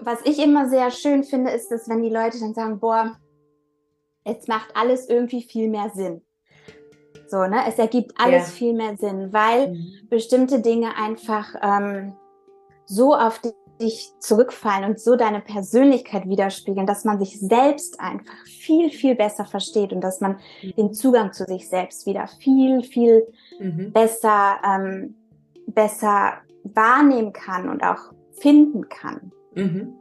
was ich immer sehr schön finde, ist, dass wenn die Leute dann sagen, boah, jetzt macht alles irgendwie viel mehr Sinn. So, ne? Es ergibt alles ja. viel mehr Sinn, weil mhm. bestimmte Dinge einfach ähm, so auf dich zurückfallen und so deine Persönlichkeit widerspiegeln, dass man sich selbst einfach viel, viel besser versteht und dass man mhm. den Zugang zu sich selbst wieder viel, viel mhm. besser, ähm, besser wahrnehmen kann und auch finden kann. Mhm.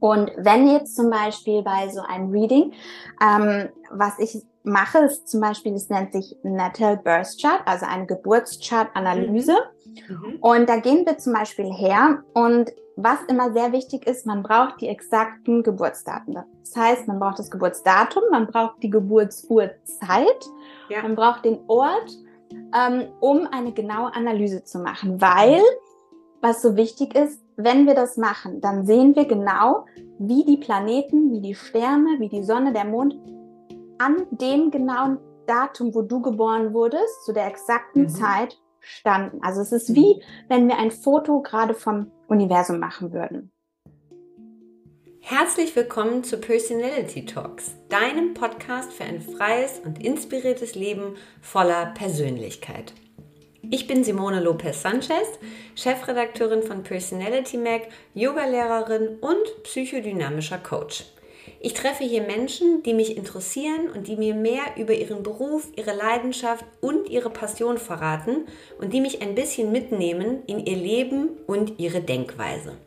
Und wenn jetzt zum Beispiel bei so einem Reading, ähm, was ich mache, ist zum Beispiel, es nennt sich Natal Birth Chart, also eine Geburtschart-Analyse. Mhm. Und da gehen wir zum Beispiel her und was immer sehr wichtig ist, man braucht die exakten Geburtsdaten. Das heißt, man braucht das Geburtsdatum, man braucht die Geburtsurzeit, ja. man braucht den Ort, ähm, um eine genaue Analyse zu machen, weil was so wichtig ist, wenn wir das machen, dann sehen wir genau, wie die Planeten, wie die Sterne, wie die Sonne, der Mond an dem genauen Datum, wo du geboren wurdest, zu der exakten mhm. Zeit standen. Also es ist wie, wenn wir ein Foto gerade vom Universum machen würden. Herzlich willkommen zu Personality Talks, deinem Podcast für ein freies und inspiriertes Leben voller Persönlichkeit. Ich bin Simone Lopez Sanchez, Chefredakteurin von Personality Mag, Yogalehrerin und psychodynamischer Coach. Ich treffe hier Menschen, die mich interessieren und die mir mehr über ihren Beruf, ihre Leidenschaft und ihre Passion verraten und die mich ein bisschen mitnehmen in ihr Leben und ihre Denkweise.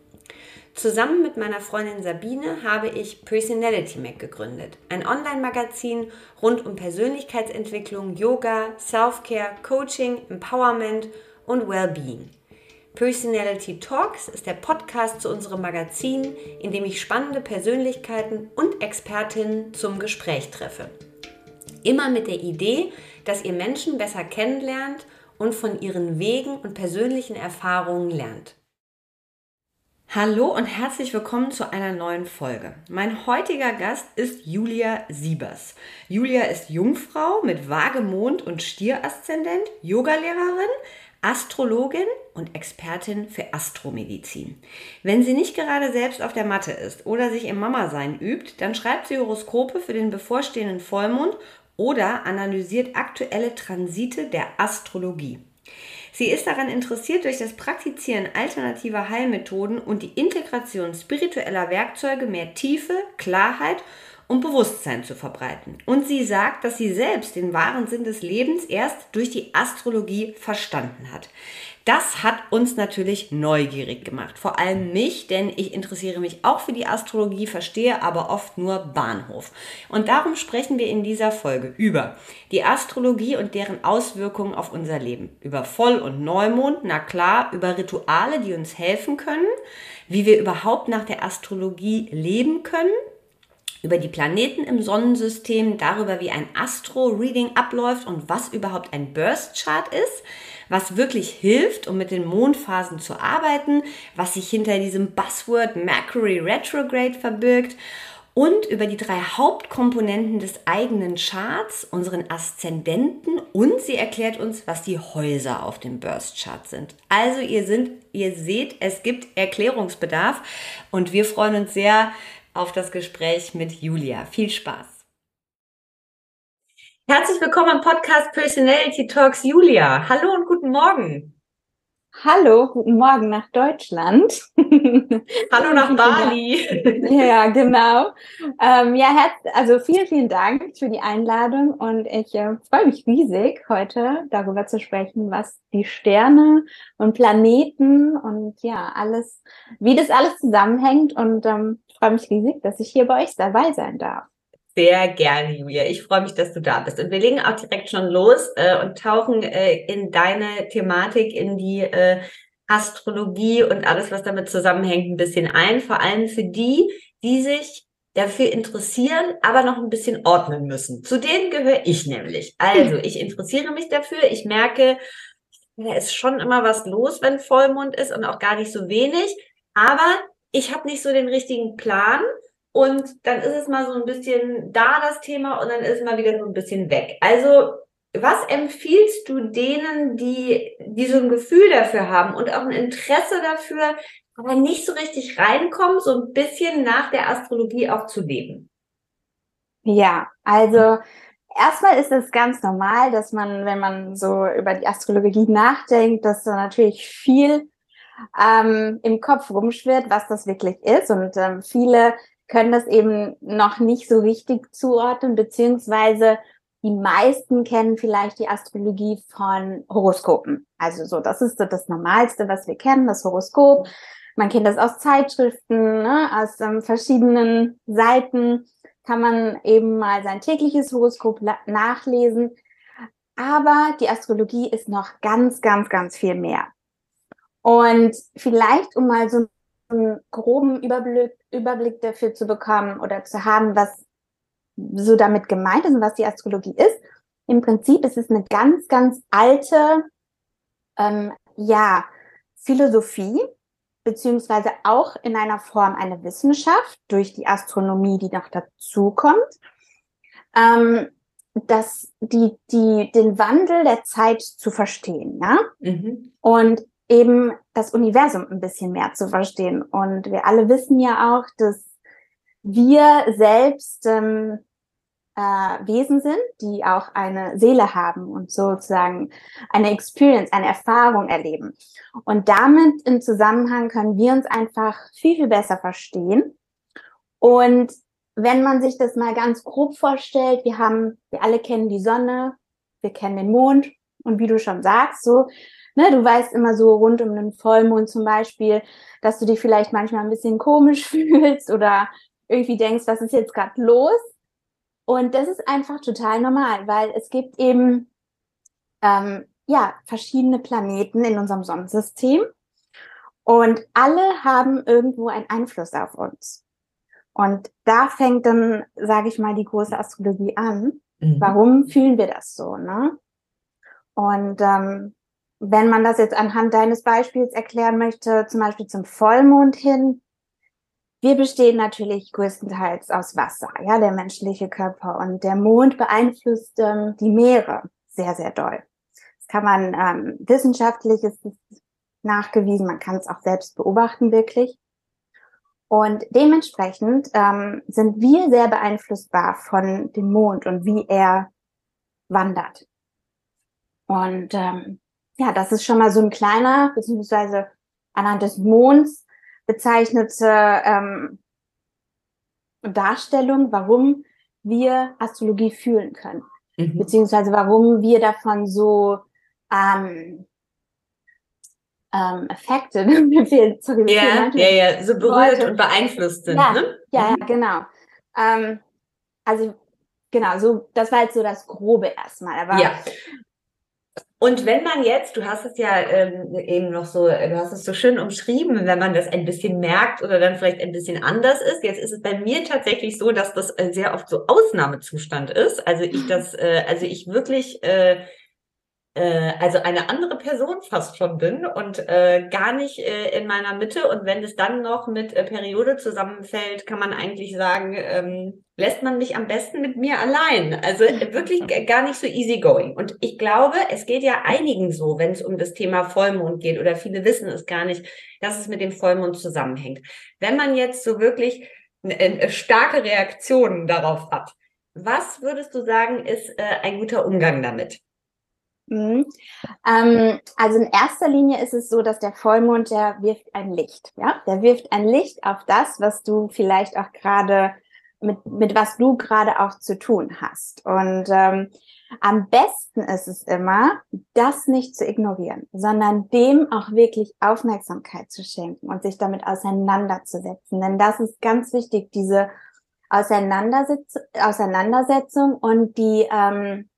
Zusammen mit meiner Freundin Sabine habe ich Personality Mac gegründet, ein Online-Magazin rund um Persönlichkeitsentwicklung, Yoga, Self-Care, Coaching, Empowerment und Wellbeing. Personality Talks ist der Podcast zu unserem Magazin, in dem ich spannende Persönlichkeiten und Expertinnen zum Gespräch treffe. Immer mit der Idee, dass ihr Menschen besser kennenlernt und von ihren Wegen und persönlichen Erfahrungen lernt. Hallo und herzlich willkommen zu einer neuen Folge. Mein heutiger Gast ist Julia Siebers. Julia ist Jungfrau mit Wagemond und Stieraszendent, Yogalehrerin, Astrologin und Expertin für Astromedizin. Wenn sie nicht gerade selbst auf der Matte ist oder sich im Mama-Sein übt, dann schreibt sie Horoskope für den bevorstehenden Vollmond oder analysiert aktuelle Transite der Astrologie. Sie ist daran interessiert, durch das Praktizieren alternativer Heilmethoden und die Integration spiritueller Werkzeuge mehr Tiefe, Klarheit und Bewusstsein zu verbreiten. Und sie sagt, dass sie selbst den wahren Sinn des Lebens erst durch die Astrologie verstanden hat. Das hat uns natürlich neugierig gemacht. Vor allem mich, denn ich interessiere mich auch für die Astrologie, verstehe aber oft nur Bahnhof. Und darum sprechen wir in dieser Folge über die Astrologie und deren Auswirkungen auf unser Leben. Über Voll- und Neumond, na klar, über Rituale, die uns helfen können, wie wir überhaupt nach der Astrologie leben können über die Planeten im Sonnensystem, darüber, wie ein Astro-Reading abläuft und was überhaupt ein Burst-Chart ist, was wirklich hilft, um mit den Mondphasen zu arbeiten, was sich hinter diesem Buzzword Mercury Retrograde verbirgt und über die drei Hauptkomponenten des eigenen Charts, unseren Aszendenten und sie erklärt uns, was die Häuser auf dem Burst Chart sind. Also ihr sind, ihr seht, es gibt Erklärungsbedarf und wir freuen uns sehr auf das Gespräch mit Julia. Viel Spaß. Herzlich willkommen im Podcast Personality Talks Julia. Hallo und guten Morgen. Hallo, guten Morgen nach Deutschland. Hallo nach Bali. ja, genau. Ähm, ja, herz also vielen, vielen Dank für die Einladung und ich äh, freue mich riesig, heute darüber zu sprechen, was die Sterne und Planeten und ja, alles, wie das alles zusammenhängt und ähm, freue mich riesig, dass ich hier bei euch dabei sein darf. Sehr gerne, Julia. Ich freue mich, dass du da bist. Und wir legen auch direkt schon los äh, und tauchen äh, in deine Thematik, in die äh, Astrologie und alles, was damit zusammenhängt, ein bisschen ein. Vor allem für die, die sich dafür interessieren, aber noch ein bisschen ordnen müssen. Zu denen gehöre ich nämlich. Also, ich interessiere mich dafür. Ich merke, da ist schon immer was los, wenn Vollmond ist und auch gar nicht so wenig. Aber ich habe nicht so den richtigen Plan und dann ist es mal so ein bisschen da das Thema und dann ist es mal wieder so ein bisschen weg. Also was empfiehlst du denen, die, die so ein Gefühl dafür haben und auch ein Interesse dafür, aber nicht so richtig reinkommen, so ein bisschen nach der Astrologie auch zu leben? Ja, also erstmal ist es ganz normal, dass man, wenn man so über die Astrologie nachdenkt, dass da natürlich viel ähm, im Kopf rumschwirrt, was das wirklich ist. Und ähm, viele können das eben noch nicht so richtig zuordnen, beziehungsweise die meisten kennen vielleicht die Astrologie von Horoskopen. Also so, das ist so das Normalste, was wir kennen, das Horoskop. Man kennt das aus Zeitschriften, ne, aus ähm, verschiedenen Seiten kann man eben mal sein tägliches Horoskop nachlesen. Aber die Astrologie ist noch ganz, ganz, ganz viel mehr. Und vielleicht, um mal so einen groben Überblick, Überblick dafür zu bekommen oder zu haben, was so damit gemeint ist und was die Astrologie ist. Im Prinzip ist es eine ganz, ganz alte, ähm, ja, Philosophie, beziehungsweise auch in einer Form eine Wissenschaft durch die Astronomie, die noch dazukommt, ähm, dass die, die, den Wandel der Zeit zu verstehen, ja, mhm. und eben das Universum ein bisschen mehr zu verstehen. Und wir alle wissen ja auch, dass wir selbst ähm, äh, Wesen sind, die auch eine Seele haben und sozusagen eine Experience, eine Erfahrung erleben. Und damit im Zusammenhang können wir uns einfach viel, viel besser verstehen. Und wenn man sich das mal ganz grob vorstellt, wir haben, wir alle kennen die Sonne, wir kennen den Mond und wie du schon sagst, so, ne, du weißt immer so rund um den Vollmond zum Beispiel, dass du dich vielleicht manchmal ein bisschen komisch fühlst oder irgendwie denkst, was ist jetzt gerade los? Und das ist einfach total normal, weil es gibt eben ähm, ja verschiedene Planeten in unserem Sonnensystem und alle haben irgendwo einen Einfluss auf uns. Und da fängt dann, sage ich mal, die große Astrologie an. Mhm. Warum fühlen wir das so? Ne? Und ähm, wenn man das jetzt anhand deines Beispiels erklären möchte, zum Beispiel zum Vollmond hin, wir bestehen natürlich größtenteils aus Wasser, ja, der menschliche Körper. Und der Mond beeinflusst ähm, die Meere sehr, sehr doll. Das kann man ähm, wissenschaftlich ist es nachgewiesen, man kann es auch selbst beobachten, wirklich. Und dementsprechend ähm, sind wir sehr beeinflussbar von dem Mond und wie er wandert. Und ähm, ja, das ist schon mal so ein kleiner, beziehungsweise anhand des Monds bezeichnete ähm, Darstellung, warum wir Astrologie fühlen können, mhm. beziehungsweise warum wir davon so ähm, ähm, affected, sorry, ja, ja, ja, so berührt Worte. und beeinflusst sind. Ja, ne? ja, mhm. ja, genau. Ähm, also genau, so das war jetzt so das Grobe erstmal. Aber ja. Und wenn man jetzt, du hast es ja ähm, eben noch so, du hast es so schön umschrieben, wenn man das ein bisschen merkt oder dann vielleicht ein bisschen anders ist. Jetzt ist es bei mir tatsächlich so, dass das äh, sehr oft so Ausnahmezustand ist. Also ich das, äh, also ich wirklich äh, äh, also eine andere Person fast schon bin und äh, gar nicht äh, in meiner Mitte. Und wenn es dann noch mit äh, Periode zusammenfällt, kann man eigentlich sagen, ähm, lässt man mich am besten mit mir allein. Also äh, wirklich gar nicht so easygoing. Und ich glaube, es geht ja einigen so, wenn es um das Thema Vollmond geht, oder viele wissen es gar nicht, dass es mit dem Vollmond zusammenhängt. Wenn man jetzt so wirklich eine starke Reaktionen darauf hat, was würdest du sagen, ist äh, ein guter Umgang damit? Mhm. Ähm, also in erster Linie ist es so, dass der Vollmond, der wirft ein Licht. Ja, der wirft ein Licht auf das, was du vielleicht auch gerade mit, mit was du gerade auch zu tun hast. Und ähm, am besten ist es immer, das nicht zu ignorieren, sondern dem auch wirklich Aufmerksamkeit zu schenken und sich damit auseinanderzusetzen. Denn das ist ganz wichtig, diese Auseinandersetzung, Auseinandersetzung und die ähm,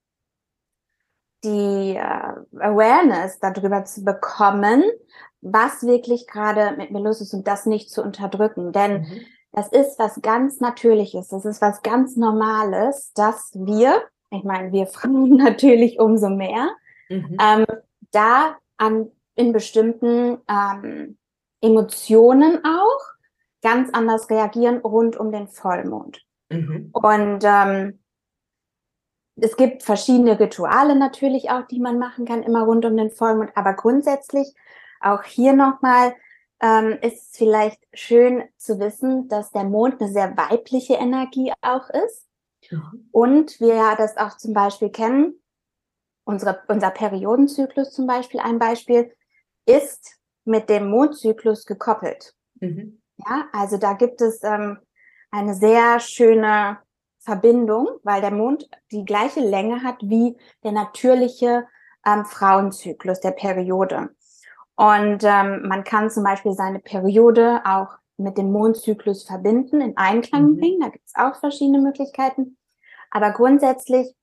die äh, Awareness darüber zu bekommen, was wirklich gerade mit mir los ist und das nicht zu unterdrücken. Denn mhm. Das ist was ganz Natürliches, das ist was ganz Normales, dass wir, ich meine, wir Frauen natürlich umso mehr, mhm. ähm, da an, in bestimmten ähm, Emotionen auch ganz anders reagieren rund um den Vollmond. Mhm. Und ähm, es gibt verschiedene Rituale natürlich auch, die man machen kann, immer rund um den Vollmond. Aber grundsätzlich auch hier nochmal ähm, ist es vielleicht schön zu wissen, dass der Mond eine sehr weibliche Energie auch ist. Mhm. Und wir ja das auch zum Beispiel kennen, unsere, unser Periodenzyklus zum Beispiel, ein Beispiel, ist mit dem Mondzyklus gekoppelt. Mhm. Ja, also da gibt es ähm, eine sehr schöne Verbindung, weil der Mond die gleiche Länge hat wie der natürliche ähm, Frauenzyklus der Periode. Und ähm, man kann zum Beispiel seine Periode auch mit dem Mondzyklus verbinden, in Einklang mhm. bringen. Da gibt es auch verschiedene Möglichkeiten. Aber grundsätzlich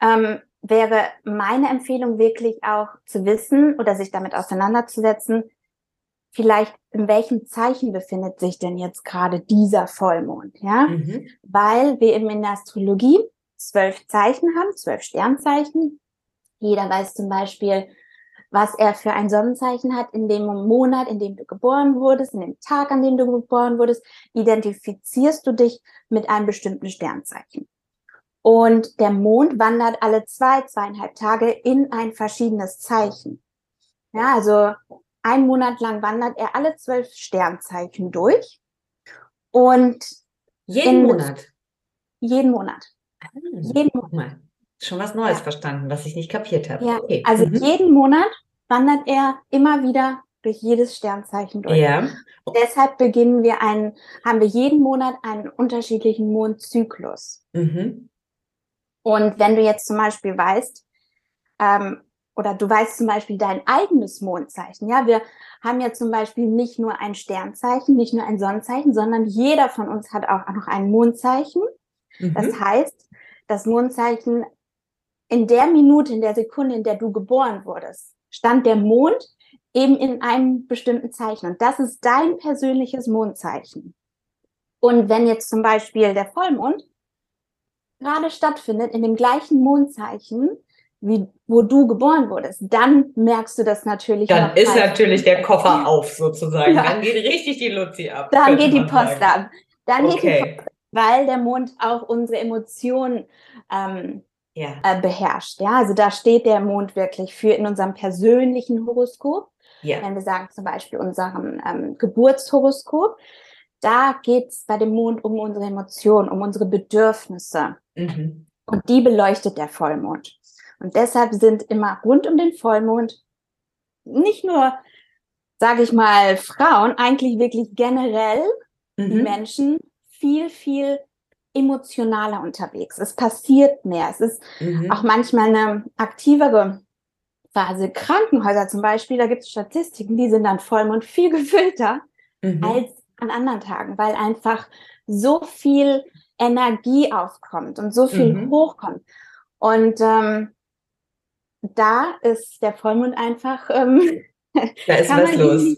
ähm, wäre meine Empfehlung wirklich auch zu wissen oder sich damit auseinanderzusetzen, vielleicht in welchem Zeichen befindet sich denn jetzt gerade dieser Vollmond, ja? Mhm. Weil wir eben in der Astrologie zwölf Zeichen haben, zwölf Sternzeichen. Jeder weiß zum Beispiel, was er für ein Sonnenzeichen hat in dem Monat, in dem du geboren wurdest, in dem Tag, an dem du geboren wurdest, identifizierst du dich mit einem bestimmten Sternzeichen. Und der Mond wandert alle zwei, zweieinhalb Tage in ein verschiedenes Zeichen. Ja, also ein Monat lang wandert er alle zwölf Sternzeichen durch. Und jeden Monat. Jeden Monat. Ah, jeden Monat. Schon was Neues ja. verstanden, was ich nicht kapiert habe. Ja, okay. also mhm. jeden Monat wandert er immer wieder durch jedes Sternzeichen durch. Ja. Deshalb beginnen wir einen, haben wir jeden Monat einen unterschiedlichen Mondzyklus. Mhm. Und wenn du jetzt zum Beispiel weißt, ähm, oder du weißt zum Beispiel dein eigenes Mondzeichen. Ja, wir haben ja zum Beispiel nicht nur ein Sternzeichen, nicht nur ein Sonnenzeichen, sondern jeder von uns hat auch noch ein Mondzeichen. Mhm. Das heißt, das Mondzeichen in der Minute, in der Sekunde, in der du geboren wurdest, stand der Mond eben in einem bestimmten Zeichen. Und das ist dein persönliches Mondzeichen. Und wenn jetzt zum Beispiel der Vollmond gerade stattfindet in dem gleichen Mondzeichen, wie, wo du geboren wurdest, dann merkst du das natürlich. Dann ist natürlich der Koffer auf sozusagen. Ja. Dann geht richtig die Luzi ab. Dann geht die Post sagen. ab. Dann okay. geht die Post, weil der Mond auch unsere Emotionen ähm, ja. äh, beherrscht. Ja, also da steht der Mond wirklich für in unserem persönlichen Horoskop. Ja. Wenn wir sagen zum Beispiel unserem ähm, Geburtshoroskop, da geht es bei dem Mond um unsere Emotionen, um unsere Bedürfnisse. Mhm. Und die beleuchtet der Vollmond. Und deshalb sind immer rund um den Vollmond nicht nur, sage ich mal, Frauen, eigentlich wirklich generell mhm. die Menschen viel, viel emotionaler unterwegs. Es passiert mehr. Es ist mhm. auch manchmal eine aktivere Phase. Krankenhäuser zum Beispiel, da gibt es Statistiken, die sind dann Vollmond viel gefüllter mhm. als an anderen Tagen, weil einfach so viel Energie aufkommt und so viel mhm. hochkommt. Und ähm, da ist der Vollmond einfach. Ähm, da ist was los.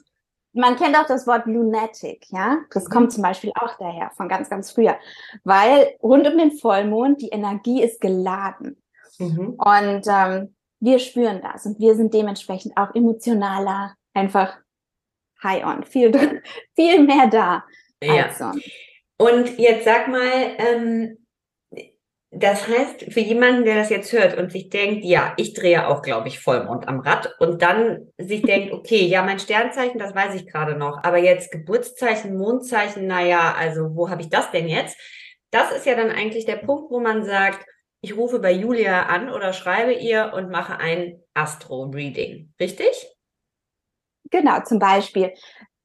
Man kennt auch das Wort Lunatic, ja. Das mhm. kommt zum Beispiel auch daher, von ganz, ganz früher. Weil rund um den Vollmond die Energie ist geladen. Mhm. Und ähm, wir spüren das und wir sind dementsprechend auch emotionaler, einfach high on, viel, viel mehr da. Ja. Und jetzt sag mal, ähm, das heißt, für jemanden, der das jetzt hört und sich denkt, ja, ich drehe auch, glaube ich, Vollmond am Rad und dann sich denkt, okay, ja, mein Sternzeichen, das weiß ich gerade noch, aber jetzt Geburtszeichen, Mondzeichen, naja, also wo habe ich das denn jetzt? Das ist ja dann eigentlich der Punkt, wo man sagt, ich rufe bei Julia an oder schreibe ihr und mache ein Astro-Reading, richtig? Genau, zum Beispiel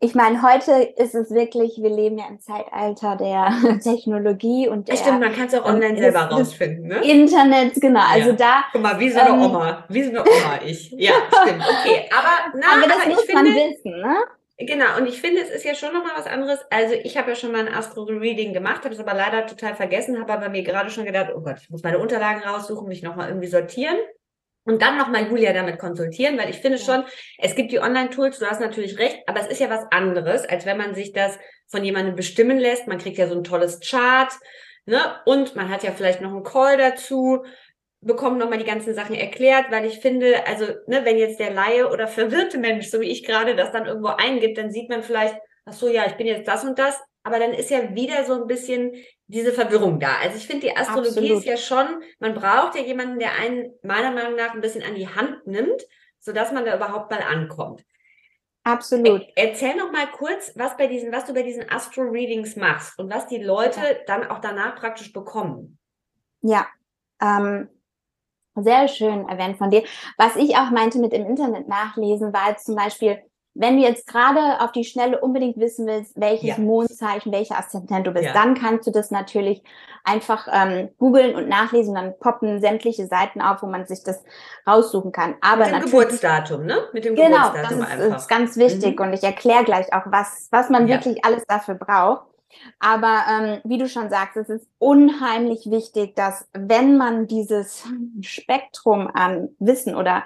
ich meine, heute ist es wirklich, wir leben ja im Zeitalter der Technologie und der, Stimmt, man kann es auch online selber rausfinden, ne? Internet, genau. Also ja. da. Guck mal, wie so eine ähm, Oma, wie so eine Oma ich. Ja, stimmt. Okay, aber na, aber das aber muss man wissen, ne? Genau, und ich finde, es ist ja schon nochmal was anderes. Also ich habe ja schon mal ein Astro-Reading gemacht, habe es aber leider total vergessen, habe aber mir gerade schon gedacht, oh Gott, ich muss meine Unterlagen raussuchen, mich nochmal irgendwie sortieren und dann nochmal Julia damit konsultieren, weil ich finde schon, es gibt die Online-Tools, du hast natürlich recht, aber es ist ja was anderes, als wenn man sich das von jemandem bestimmen lässt. Man kriegt ja so ein tolles Chart, ne? Und man hat ja vielleicht noch einen Call dazu, bekommt nochmal die ganzen Sachen erklärt, weil ich finde, also, ne, wenn jetzt der Laie oder verwirrte Mensch, so wie ich gerade, das dann irgendwo eingibt, dann sieht man vielleicht, ach so, ja, ich bin jetzt das und das, aber dann ist ja wieder so ein bisschen diese Verwirrung da. Also ich finde, die Astrologie Absolut. ist ja schon, man braucht ja jemanden, der einen meiner Meinung nach ein bisschen an die Hand nimmt, sodass man da überhaupt mal ankommt. Absolut. Er, erzähl noch mal kurz, was bei diesen, was du bei diesen Astro-Readings machst und was die Leute ja. dann auch danach praktisch bekommen. Ja, ähm, sehr schön erwähnt von dir. Was ich auch meinte mit im Internet nachlesen, war jetzt zum Beispiel, wenn du jetzt gerade auf die Schnelle unbedingt wissen willst, welches ja. Mondzeichen, welcher Aszendent du bist, ja. dann kannst du das natürlich einfach ähm, googeln und nachlesen. Dann poppen sämtliche Seiten auf, wo man sich das raussuchen kann. Aber Mit dem Geburtsdatum, ne? Mit dem genau, Geburtsdatum das ist, einfach. ist ganz wichtig mhm. und ich erkläre gleich auch, was, was man ja. wirklich alles dafür braucht. Aber ähm, wie du schon sagst, es ist unheimlich wichtig, dass wenn man dieses Spektrum an Wissen oder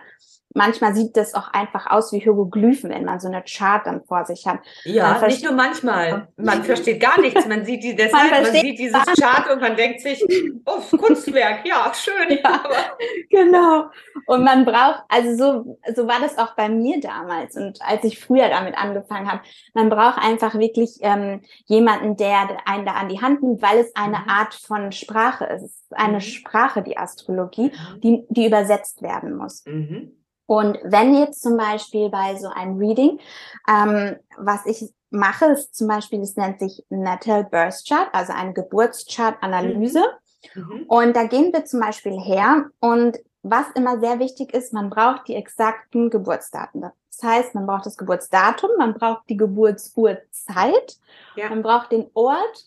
manchmal sieht das auch einfach aus wie Hieroglyphen, wenn man so eine Chart dann vor sich hat. Ja, nicht nur manchmal. Man versteht gar nichts. Man sieht die deshalb, man, man sieht dieses Chart und man denkt sich, oh, Kunstwerk, ja, schön. Ja, genau. Und man braucht, also so, so war das auch bei mir damals und als ich früher damit angefangen habe, man braucht einfach wirklich ähm, jemanden, der einen da an die Hand nimmt, weil es eine mhm. Art von Sprache ist. Es ist eine mhm. Sprache, die Astrologie, mhm. die, die übersetzt werden muss. Mhm. Und wenn jetzt zum Beispiel bei so einem Reading, ähm, was ich mache, ist zum Beispiel, es nennt sich Natal Birth Chart, also eine Geburtschart-Analyse. Mhm. mhm. Und da gehen wir zum Beispiel her und was immer sehr wichtig ist, man braucht die exakten Geburtsdaten. Das heißt, man braucht das Geburtsdatum, man braucht die Geburtsurzeit, ja. man braucht den Ort,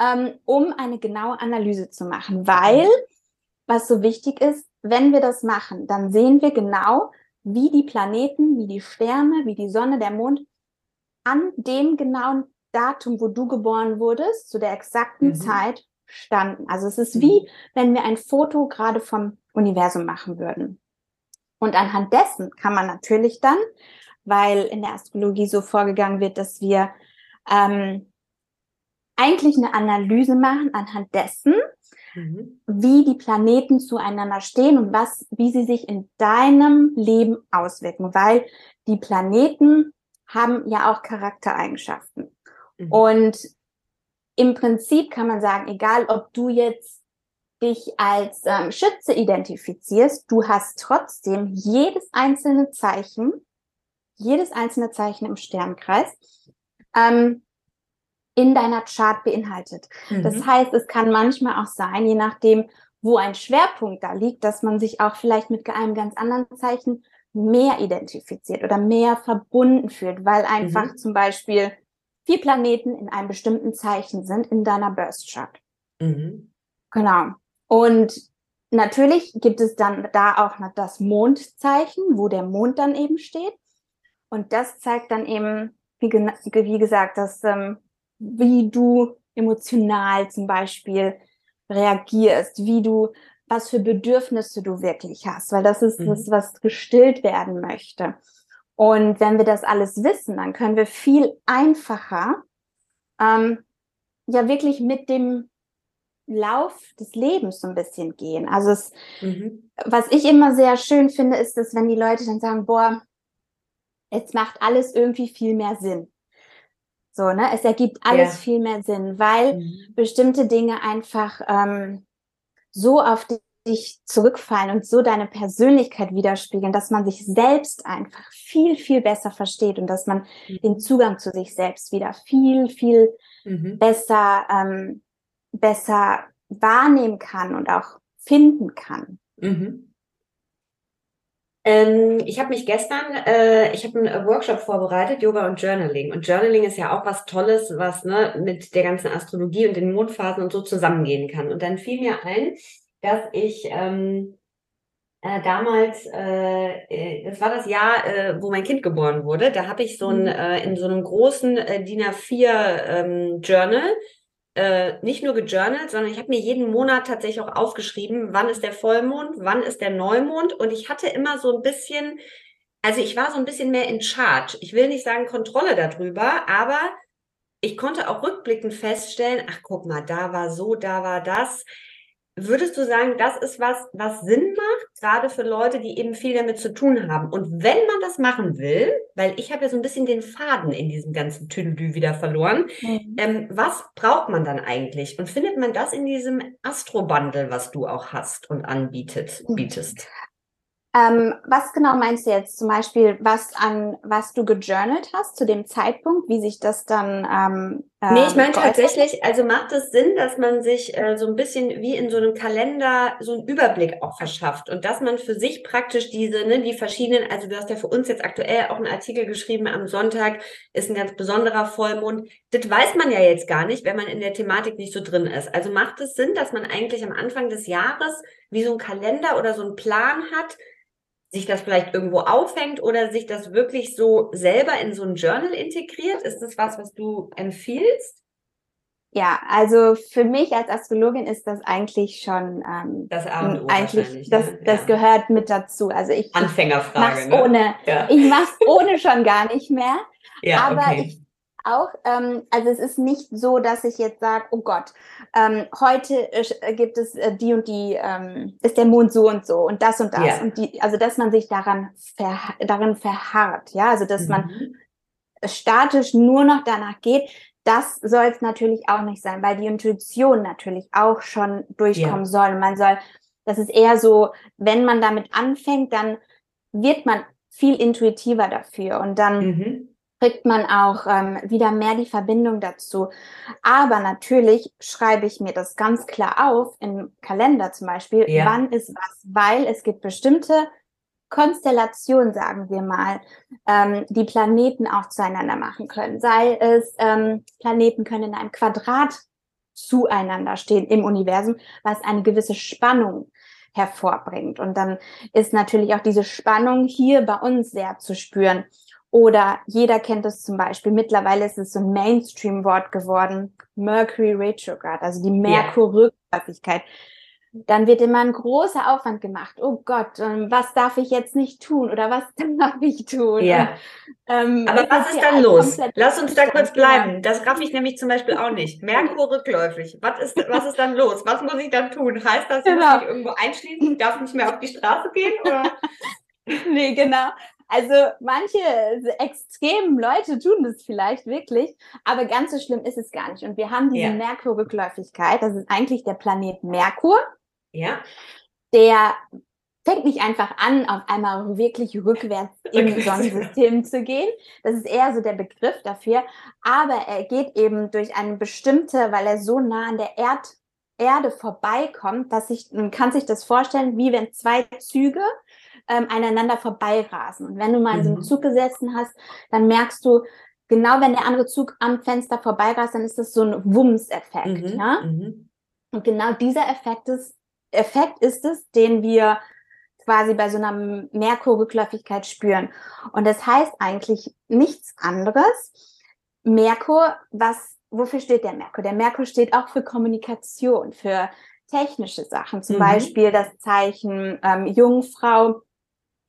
ähm, um eine genaue Analyse zu machen, weil was so wichtig ist, wenn wir das machen, dann sehen wir genau, wie die Planeten, wie die Sterne, wie die Sonne, der Mond an dem genauen Datum, wo du geboren wurdest, zu der exakten mhm. Zeit standen. Also es ist wie, wenn wir ein Foto gerade vom Universum machen würden. Und anhand dessen kann man natürlich dann, weil in der Astrologie so vorgegangen wird, dass wir ähm, eigentlich eine Analyse machen anhand dessen, mhm. wie die Planeten zueinander stehen und was, wie sie sich in deinem Leben auswirken, weil die Planeten haben ja auch Charaktereigenschaften. Mhm. Und im Prinzip kann man sagen, egal ob du jetzt dich als ähm, Schütze identifizierst, du hast trotzdem jedes einzelne Zeichen, jedes einzelne Zeichen im Sternkreis, ähm, in deiner Chart beinhaltet. Mhm. Das heißt, es kann manchmal auch sein, je nachdem, wo ein Schwerpunkt da liegt, dass man sich auch vielleicht mit einem ganz anderen Zeichen mehr identifiziert oder mehr verbunden fühlt, weil einfach mhm. zum Beispiel vier Planeten in einem bestimmten Zeichen sind in deiner Burst Chart. Mhm. Genau. Und natürlich gibt es dann da auch noch das Mondzeichen, wo der Mond dann eben steht. Und das zeigt dann eben, wie, wie gesagt, dass ähm, wie du emotional zum Beispiel reagierst, wie du, was für Bedürfnisse du wirklich hast, weil das ist mhm. das, was gestillt werden möchte. Und wenn wir das alles wissen, dann können wir viel einfacher ähm, ja wirklich mit dem Lauf des Lebens so ein bisschen gehen. Also es, mhm. was ich immer sehr schön finde, ist, dass wenn die Leute dann sagen, boah, jetzt macht alles irgendwie viel mehr Sinn. So, ne? Es ergibt alles ja. viel mehr Sinn, weil mhm. bestimmte Dinge einfach ähm, so auf dich zurückfallen und so deine Persönlichkeit widerspiegeln, dass man sich selbst einfach viel, viel besser versteht und dass man mhm. den Zugang zu sich selbst wieder viel, viel mhm. besser, ähm, besser wahrnehmen kann und auch finden kann. Mhm. Ähm, ich habe mich gestern, äh, ich habe einen Workshop vorbereitet, Yoga und Journaling. Und Journaling ist ja auch was Tolles, was ne, mit der ganzen Astrologie und den Mondphasen und so zusammengehen kann. Und dann fiel mir ein, dass ich ähm, äh, damals, äh, äh das war das Jahr, äh, wo mein Kind geboren wurde, da habe ich so ein, mhm. äh, in so einem großen äh, DIN A4 ähm, Journal äh, nicht nur gejournalt, sondern ich habe mir jeden Monat tatsächlich auch aufgeschrieben, wann ist der Vollmond, wann ist der Neumond. Und ich hatte immer so ein bisschen, also ich war so ein bisschen mehr in Charge. Ich will nicht sagen Kontrolle darüber, aber ich konnte auch rückblickend feststellen, ach guck mal, da war so, da war das. Würdest du sagen, das ist was, was Sinn macht, gerade für Leute, die eben viel damit zu tun haben? Und wenn man das machen will, weil ich habe ja so ein bisschen den Faden in diesem ganzen Tüdelü wieder verloren, mhm. ähm, was braucht man dann eigentlich? Und findet man das in diesem Astro-Bundle, was du auch hast und anbietet, bietest? Ähm, was genau meinst du jetzt? Zum Beispiel, was an was du gejournalt hast zu dem Zeitpunkt, wie sich das dann ähm, Nee, ich meine tatsächlich, also macht es Sinn, dass man sich äh, so ein bisschen wie in so einem Kalender so einen Überblick auch verschafft und dass man für sich praktisch diese, ne, die verschiedenen, also du hast ja für uns jetzt aktuell auch einen Artikel geschrieben, am Sonntag ist ein ganz besonderer Vollmond. Das weiß man ja jetzt gar nicht, wenn man in der Thematik nicht so drin ist. Also macht es Sinn, dass man eigentlich am Anfang des Jahres wie so ein Kalender oder so einen Plan hat, sich das vielleicht irgendwo aufhängt oder sich das wirklich so selber in so ein Journal integriert? Ist das was, was du empfiehlst? Ja, also für mich als Astrologin ist das eigentlich schon ähm, das A eigentlich das, ne? das ja. gehört mit dazu. Also ich Anfängerfrage. Mach's ne? ja. ich mach's ohne schon gar nicht mehr. Ja, aber okay. ich auch, ähm, also es ist nicht so, dass ich jetzt sage, oh Gott, ähm, heute äh, gibt es äh, die und die, ähm, ist der Mond so und so und das und das. Ja. Und die, also dass man sich daran ver darin verharrt, ja, also dass mhm. man statisch nur noch danach geht, das soll es natürlich auch nicht sein, weil die Intuition natürlich auch schon durchkommen ja. soll. Man soll, das ist eher so, wenn man damit anfängt, dann wird man viel intuitiver dafür und dann mhm kriegt man auch ähm, wieder mehr die Verbindung dazu. Aber natürlich schreibe ich mir das ganz klar auf im Kalender zum Beispiel, ja. wann ist was, weil es gibt bestimmte Konstellationen, sagen wir mal, ähm, die Planeten auch zueinander machen können. Sei es, ähm, Planeten können in einem Quadrat zueinander stehen im Universum, was eine gewisse Spannung hervorbringt. Und dann ist natürlich auch diese Spannung hier bei uns sehr zu spüren. Oder jeder kennt es zum Beispiel. Mittlerweile ist es so ein Mainstream-Wort geworden. Mercury Retrograde, also die Merkur-Rückläufigkeit. Dann wird immer ein großer Aufwand gemacht. Oh Gott, ähm, was darf ich jetzt nicht tun oder was darf ich tun? Ja. ähm, Aber was ist dann los? Lass uns da kurz bleiben. Das raff ich nämlich zum Beispiel auch nicht. Merkur rückläufig. Was ist, was ist dann los? Was muss ich dann tun? Heißt das, ich genau. muss mich irgendwo einschließen? Darf nicht mehr auf die Straße gehen? Oder? nee, genau. Also manche extremen Leute tun das vielleicht wirklich, aber ganz so schlimm ist es gar nicht. Und wir haben diese ja. Merkur-Rückläufigkeit, das ist eigentlich der Planet Merkur. Ja. Der fängt nicht einfach an, auf einmal wirklich rückwärts im Sonnensystem zu gehen. Das ist eher so der Begriff dafür. Aber er geht eben durch eine bestimmte, weil er so nah an der Erd Erde vorbeikommt, dass sich, man kann sich das vorstellen, wie wenn zwei Züge ähm, aneinander vorbeirasen. Und wenn du mal in so einem mhm. Zug gesessen hast, dann merkst du, genau wenn der andere Zug am Fenster vorbeirast, dann ist das so ein Wumms-Effekt. Mhm. Ja? Mhm. Und genau dieser Effekt ist, Effekt ist es, den wir quasi bei so einer Merkur-Rückläufigkeit spüren. Und das heißt eigentlich nichts anderes. Merkur, was, wofür steht der Merkur? Der Merkur steht auch für Kommunikation, für technische Sachen, zum mhm. Beispiel das Zeichen ähm, Jungfrau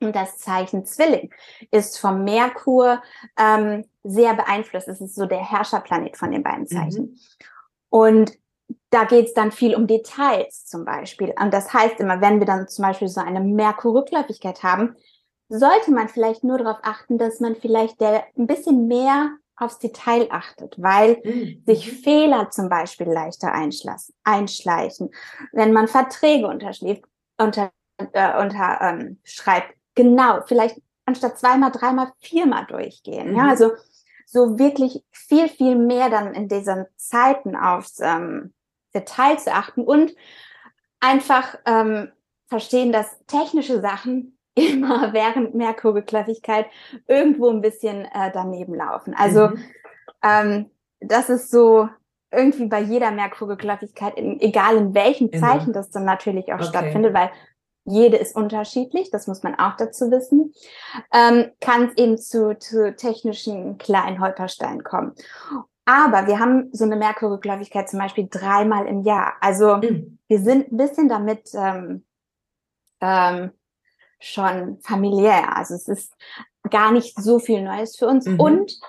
und das Zeichen Zwilling ist vom Merkur ähm, sehr beeinflusst. Es ist so der Herrscherplanet von den beiden mhm. Zeichen. Mhm. Und da geht es dann viel um Details zum Beispiel. Und das heißt immer, wenn wir dann zum Beispiel so eine Merkur-Rückläufigkeit haben, sollte man vielleicht nur darauf achten, dass man vielleicht der ein bisschen mehr aufs Detail achtet, weil mhm. sich Fehler zum Beispiel leichter einschleichen. Wenn man Verträge unterschläft, unter, äh, unter ähm, schreibt, genau, vielleicht anstatt zweimal, dreimal, viermal durchgehen. Mhm. Ja, also so wirklich viel, viel mehr dann in diesen Zeiten aufs ähm, Detail zu achten und einfach ähm, verstehen, dass technische Sachen immer während Merkurrückläufigkeit irgendwo ein bisschen äh, daneben laufen. Also mhm. ähm, das ist so irgendwie bei jeder Merkurrückläufigkeit, egal in welchem Zeichen das dann natürlich auch okay. stattfindet, weil jede ist unterschiedlich, das muss man auch dazu wissen, ähm, kann es eben zu, zu technischen kleinen Holpersteinen kommen. Aber wir haben so eine Merkurrückläufigkeit zum Beispiel dreimal im Jahr. Also mhm. wir sind ein bisschen damit ähm, ähm, schon familiär. Also es ist gar nicht so viel Neues für uns. Mhm. Und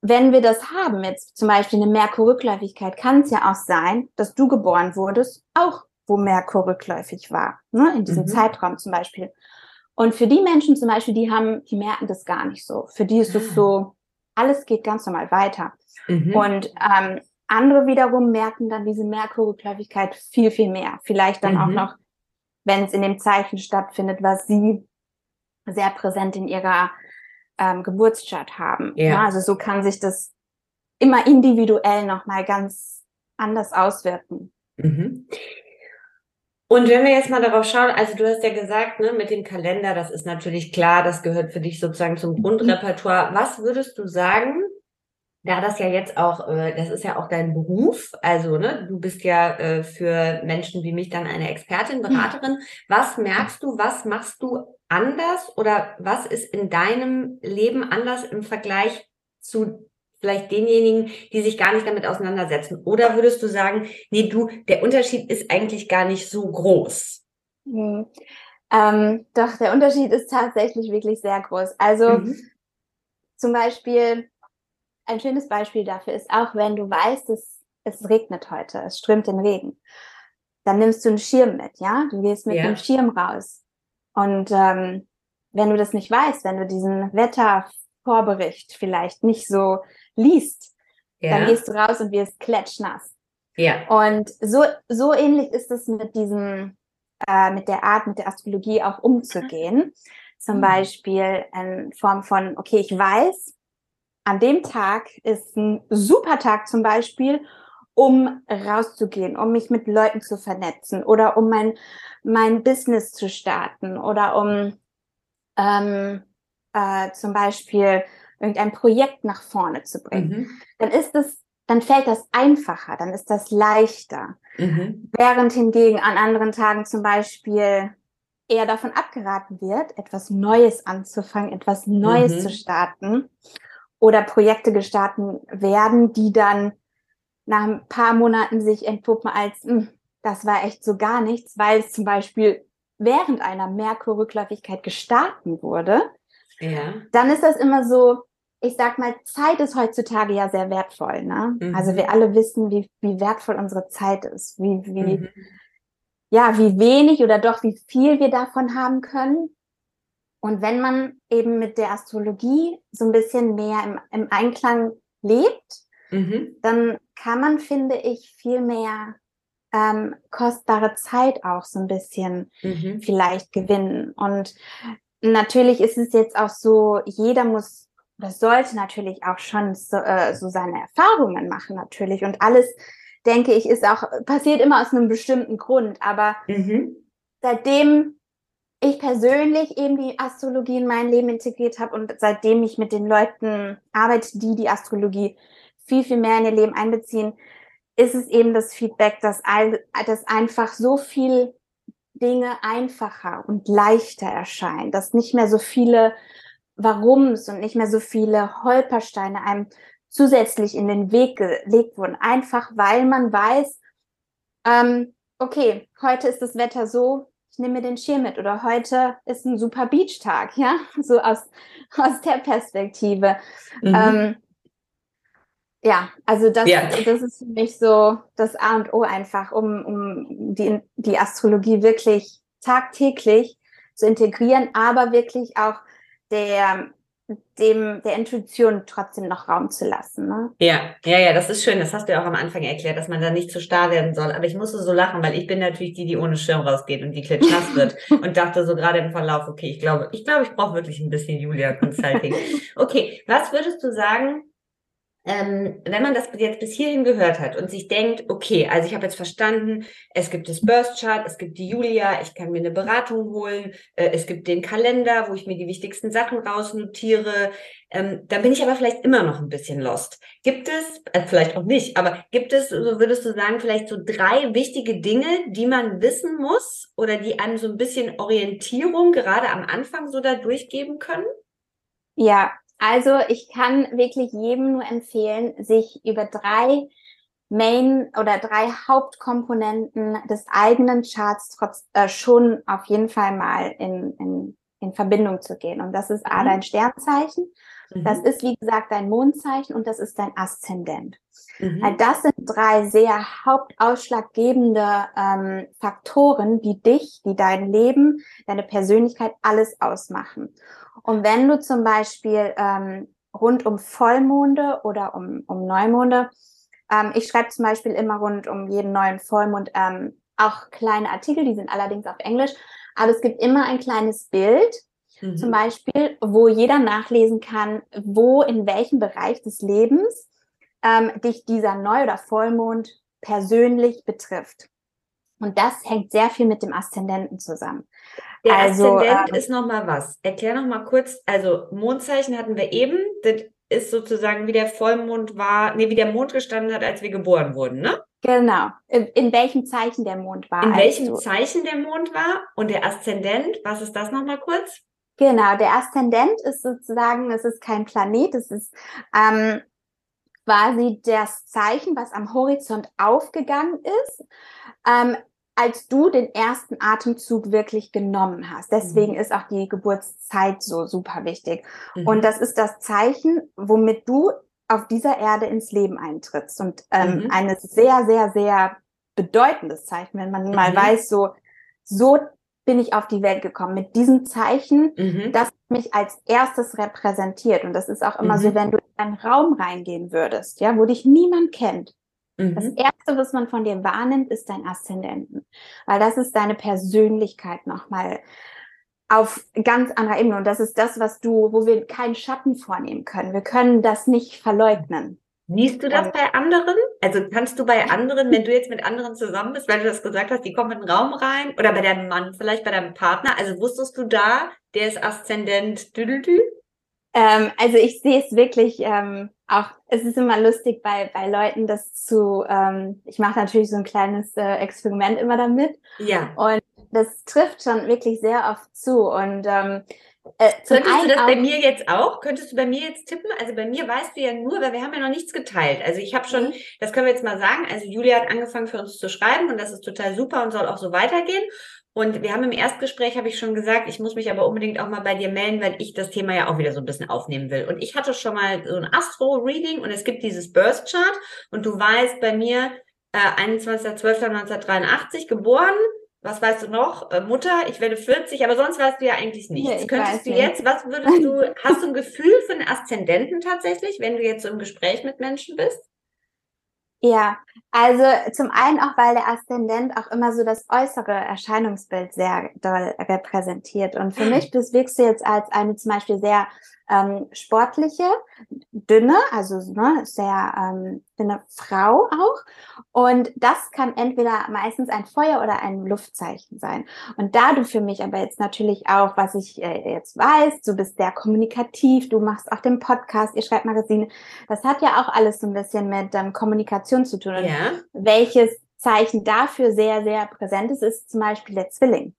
wenn wir das haben, jetzt zum Beispiel eine Merkurrückläufigkeit, kann es ja auch sein, dass du geboren wurdest, auch wo Merkur rückläufig war, ne, in diesem mhm. Zeitraum zum Beispiel. Und für die Menschen zum Beispiel, die haben, die merken das gar nicht so. Für die ist es so, ah. alles geht ganz normal weiter. Mhm. Und ähm, andere wiederum merken dann diese Merkur-Rückläufigkeit viel, viel mehr. Vielleicht dann mhm. auch noch wenn es in dem Zeichen stattfindet, was sie sehr präsent in ihrer ähm, Geburtschart haben. Ja. ja. also so kann sich das immer individuell nochmal ganz anders auswirken. Mhm. Und wenn wir jetzt mal darauf schauen, also du hast ja gesagt, ne, mit dem Kalender, das ist natürlich klar, das gehört für dich sozusagen zum Grundrepertoire. Was würdest du sagen, da das ja jetzt auch, äh, das ist ja auch dein Beruf, also ne, du bist ja äh, für Menschen wie mich dann eine Expertin, Beraterin. Was merkst du, was machst du anders oder was ist in deinem Leben anders im Vergleich zu vielleicht denjenigen, die sich gar nicht damit auseinandersetzen? Oder würdest du sagen, nee, du, der Unterschied ist eigentlich gar nicht so groß? Mhm. Ähm, doch, der Unterschied ist tatsächlich wirklich sehr groß. Also mhm. zum Beispiel, ein schönes Beispiel dafür ist auch, wenn du weißt, es, es regnet heute, es strömt den Regen, dann nimmst du einen Schirm mit, ja? Du gehst mit ja. einem Schirm raus. Und ähm, wenn du das nicht weißt, wenn du diesen Wettervorbericht vielleicht nicht so liest, ja. dann gehst du raus und wirst klatschnass. Ja. Und so, so ähnlich ist es mit diesem, äh, mit der Art, mit der Astrologie auch umzugehen. Zum mhm. Beispiel in Form von, okay, ich weiß, an dem Tag ist ein super Tag zum Beispiel, um rauszugehen, um mich mit Leuten zu vernetzen oder um mein, mein Business zu starten oder um ähm, äh, zum Beispiel irgendein Projekt nach vorne zu bringen, mhm. dann ist es, dann fällt das einfacher, dann ist das leichter. Mhm. Während hingegen an anderen Tagen zum Beispiel eher davon abgeraten wird, etwas Neues anzufangen, etwas Neues mhm. zu starten oder Projekte gestartet werden, die dann nach ein paar Monaten sich entpuppen als, hm, das war echt so gar nichts, weil es zum Beispiel während einer Merkur-Rückläufigkeit gestartet wurde, ja. dann ist das immer so, ich sag mal, Zeit ist heutzutage ja sehr wertvoll. Ne? Mhm. Also wir alle wissen, wie, wie wertvoll unsere Zeit ist, wie, wie, mhm. ja, wie wenig oder doch wie viel wir davon haben können. Und wenn man eben mit der Astrologie so ein bisschen mehr im, im Einklang lebt, mhm. dann kann man, finde ich, viel mehr ähm, kostbare Zeit auch so ein bisschen mhm. vielleicht gewinnen. Und natürlich ist es jetzt auch so, jeder muss das sollte natürlich auch schon so, äh, so seine Erfahrungen machen natürlich und alles denke ich ist auch passiert immer aus einem bestimmten Grund aber mhm. seitdem ich persönlich eben die Astrologie in mein Leben integriert habe und seitdem ich mit den Leuten arbeite die die Astrologie viel viel mehr in ihr Leben einbeziehen ist es eben das Feedback dass, all, dass einfach so viel Dinge einfacher und leichter erscheinen dass nicht mehr so viele Warums und nicht mehr so viele Holpersteine einem zusätzlich in den Weg gelegt wurden. Einfach weil man weiß, ähm, okay, heute ist das Wetter so, ich nehme mir den Schirm mit oder heute ist ein super Beachtag, ja, so aus, aus der Perspektive. Mhm. Ähm, ja, also das, ja. das ist für mich so das A und O einfach, um, um die, die Astrologie wirklich tagtäglich zu integrieren, aber wirklich auch der dem der Intuition trotzdem noch Raum zu lassen. Ne? Ja, ja, ja, das ist schön. Das hast du ja auch am Anfang erklärt, dass man da nicht zu starr werden soll. Aber ich musste so lachen, weil ich bin natürlich die, die ohne Schirm rausgeht und die klitschnass wird und dachte so gerade im Verlauf, okay, ich glaube, ich glaube, ich brauche wirklich ein bisschen Julia Consulting. Okay, was würdest du sagen? Ähm, wenn man das jetzt bis hierhin gehört hat und sich denkt, okay, also ich habe jetzt verstanden, es gibt das Burst Chart, es gibt die Julia, ich kann mir eine Beratung holen, äh, es gibt den Kalender, wo ich mir die wichtigsten Sachen rausnotiere, ähm, da bin ich aber vielleicht immer noch ein bisschen lost. Gibt es, äh, vielleicht auch nicht, aber gibt es, so würdest du sagen, vielleicht so drei wichtige Dinge, die man wissen muss oder die einem so ein bisschen Orientierung gerade am Anfang so da durchgeben können? Ja, also ich kann wirklich jedem nur empfehlen, sich über drei Main oder drei Hauptkomponenten des eigenen Charts trotz, äh, schon auf jeden Fall mal in, in, in Verbindung zu gehen. Und das ist A, mhm. dein Sternzeichen, mhm. das ist wie gesagt dein Mondzeichen und das ist dein Aszendent. Mhm. Das sind drei sehr hauptausschlaggebende ähm, Faktoren, die dich, die dein Leben, deine Persönlichkeit alles ausmachen. Und wenn du zum Beispiel ähm, rund um Vollmonde oder um, um Neumonde, ähm, ich schreibe zum Beispiel immer rund um jeden neuen Vollmond ähm, auch kleine Artikel, die sind allerdings auf Englisch, aber es gibt immer ein kleines Bild, mhm. zum Beispiel, wo jeder nachlesen kann, wo in welchem Bereich des Lebens ähm, dich dieser Neu- oder Vollmond persönlich betrifft. Und das hängt sehr viel mit dem Aszendenten zusammen. Der also, Aszendent ähm, ist nochmal was. Erklär nochmal kurz. Also Mondzeichen hatten wir eben. Das ist sozusagen wie der Vollmond war, nee, wie der Mond gestanden hat, als wir geboren wurden, ne? Genau. In welchem Zeichen der Mond war. In welchem du... Zeichen der Mond war und der Aszendent, was ist das nochmal kurz? Genau, der Aszendent ist sozusagen, es ist kein Planet, es ist ähm, quasi das Zeichen, was am Horizont aufgegangen ist. Ähm, als du den ersten Atemzug wirklich genommen hast. Deswegen mhm. ist auch die Geburtszeit so super wichtig. Mhm. Und das ist das Zeichen, womit du auf dieser Erde ins Leben eintrittst. Und ähm, mhm. ein sehr, sehr, sehr bedeutendes Zeichen, wenn man mal mhm. weiß, so, so bin ich auf die Welt gekommen mit diesem Zeichen, mhm. das mich als erstes repräsentiert. Und das ist auch immer so, mhm. wenn du in einen Raum reingehen würdest, ja, wo dich niemand kennt Mhm. Das erste, was man von dir wahrnimmt, ist dein Aszendenten, weil das ist deine Persönlichkeit nochmal auf ganz anderer Ebene. Und das ist das, was du, wo wir keinen Schatten vornehmen können. Wir können das nicht verleugnen. Siehst du das bei anderen? Also kannst du bei anderen, wenn du jetzt mit anderen zusammen bist, weil du das gesagt hast, die kommen in den Raum rein oder bei deinem Mann, vielleicht bei deinem Partner, also wusstest du da, der ist Aszendent Düdeltü? Ähm, also ich sehe es wirklich ähm, auch, es ist immer lustig bei, bei Leuten, das zu, ähm, ich mache natürlich so ein kleines äh, Experiment immer damit. Ja. Und das trifft schon wirklich sehr oft zu. Und ähm, äh, Könntest du das bei mir jetzt auch? Könntest du bei mir jetzt tippen? Also bei mir weißt du ja nur, weil wir haben ja noch nichts geteilt. Also ich habe schon, mhm. das können wir jetzt mal sagen, also Julia hat angefangen für uns zu schreiben und das ist total super und soll auch so weitergehen. Und wir haben im Erstgespräch, habe ich schon gesagt, ich muss mich aber unbedingt auch mal bei dir melden, weil ich das Thema ja auch wieder so ein bisschen aufnehmen will. Und ich hatte schon mal so ein Astro-Reading und es gibt dieses Birth-Chart und du weißt bei mir äh, 21.12.1983 geboren. Was weißt du noch? Äh, Mutter, ich werde 40, aber sonst weißt du ja eigentlich nichts. Nee, Könntest du nicht. jetzt, was würdest du, hast du ein Gefühl für einen Aszendenten tatsächlich, wenn du jetzt so im Gespräch mit Menschen bist? Ja, also zum einen auch, weil der Aszendent auch immer so das äußere Erscheinungsbild sehr doll repräsentiert. Und für ah. mich bist, wirkst du jetzt als eine zum Beispiel sehr ähm, sportliche, dünne, also ne, sehr ähm, dünne Frau auch. Und das kann entweder meistens ein Feuer oder ein Luftzeichen sein. Und da du für mich aber jetzt natürlich auch, was ich äh, jetzt weiß, du bist sehr kommunikativ, du machst auch den Podcast, ihr schreibt Magazine, das hat ja auch alles so ein bisschen mit ähm, Kommunikation zu tun. Und ja. welches Zeichen dafür sehr, sehr präsent ist, ist zum Beispiel der Zwilling.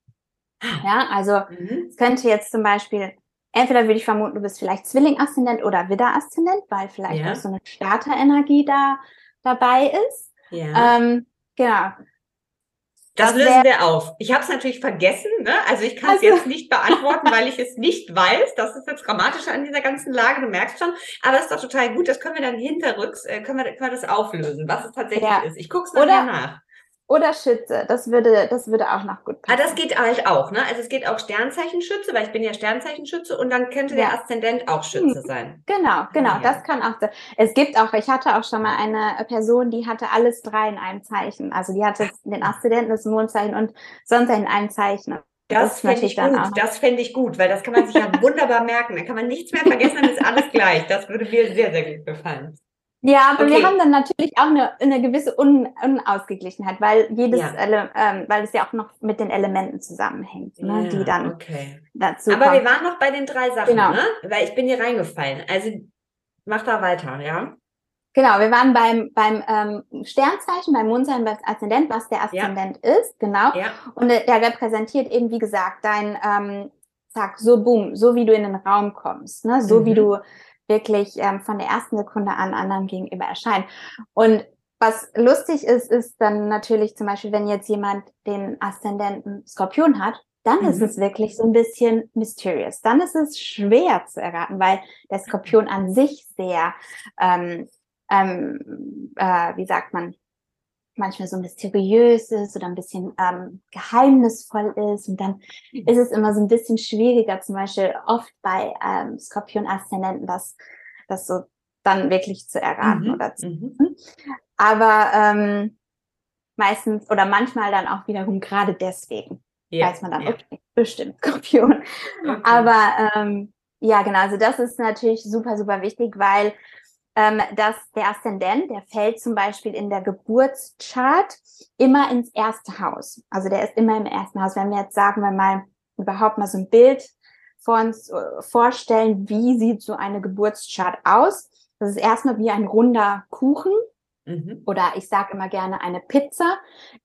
Ah. Ja, also mhm. es könnte jetzt zum Beispiel entweder würde ich vermuten, du bist vielleicht Zwilling-Aszendent oder Widder-Aszendent, weil vielleicht ja. auch so eine Starterenergie da dabei ist. Ja. Ähm, genau. Das, das lösen wir auf. Ich habe es natürlich vergessen, ne? also ich kann es also, jetzt nicht beantworten, weil ich es nicht weiß. Das ist das Dramatische an dieser ganzen Lage, du merkst schon. Aber es ist doch total gut, das können wir dann hinterrücks, äh, können, wir, können wir das auflösen, was es tatsächlich ja. ist. Ich gucke es nachher nach. Oder Schütze, das würde, das würde auch noch gut passen. Ah, das geht halt auch, ne? Also es geht auch Sternzeichen Schütze, weil ich bin ja Sternzeichen Schütze und dann könnte ja. der Aszendent auch Schütze hm. sein. Genau, genau, ja. das kann auch sein. Es gibt auch, ich hatte auch schon mal eine Person, die hatte alles drei in einem Zeichen. Also die hatte den Aszendenten, das Mondzeichen und sonst in einem Zeichen. Das, das fände ich gut. Das fände ich gut, weil das kann man sich ja wunderbar merken. Da kann man nichts mehr vergessen, dann ist alles gleich. Das würde mir sehr, sehr gut gefallen. Ja, aber okay. wir haben dann natürlich auch eine, eine gewisse Un Unausgeglichenheit, weil jedes, ja. Ele ähm, weil es ja auch noch mit den Elementen zusammenhängt, ne, ja, die dann okay. dazu. Aber kommen. wir waren noch bei den drei Sachen, genau. ne? Weil ich bin hier reingefallen. Also mach da weiter, ja? Genau, wir waren beim, beim ähm, Sternzeichen, beim Mondzeichen, beim Aszendent, was der Aszendent ja. ist, genau. Ja. Und der, der repräsentiert eben, wie gesagt, dein, ähm, zack, so boom, so wie du in den Raum kommst, ne? so mhm. wie du wirklich ähm, von der ersten Sekunde an anderen gegenüber erscheinen. Und was lustig ist, ist dann natürlich zum Beispiel, wenn jetzt jemand den Aszendenten Skorpion hat, dann mhm. ist es wirklich so ein bisschen mysterious. Dann ist es schwer zu erraten, weil der Skorpion an sich sehr, ähm, ähm, äh, wie sagt man, manchmal so mysteriös ist oder ein bisschen ähm, geheimnisvoll ist. Und dann mhm. ist es immer so ein bisschen schwieriger, zum Beispiel oft bei ähm, Skorpion-Aszendenten, das, das so dann wirklich zu erraten mhm. oder zu. Mhm. Aber ähm, meistens oder manchmal dann auch wiederum gerade deswegen. Ja, weiß man dann, ja. okay, bestimmt Skorpion. Okay. Aber ähm, ja, genau, also das ist natürlich super, super wichtig, weil ähm, dass der Aszendent, der fällt zum Beispiel in der Geburtschart immer ins erste Haus. Also der ist immer im ersten Haus. Wenn wir jetzt sagen, wir mal überhaupt mal so ein Bild vor uns äh, vorstellen, wie sieht so eine Geburtschart aus? Das ist erstmal wie ein runder Kuchen Mhm. oder ich sage immer gerne eine Pizza,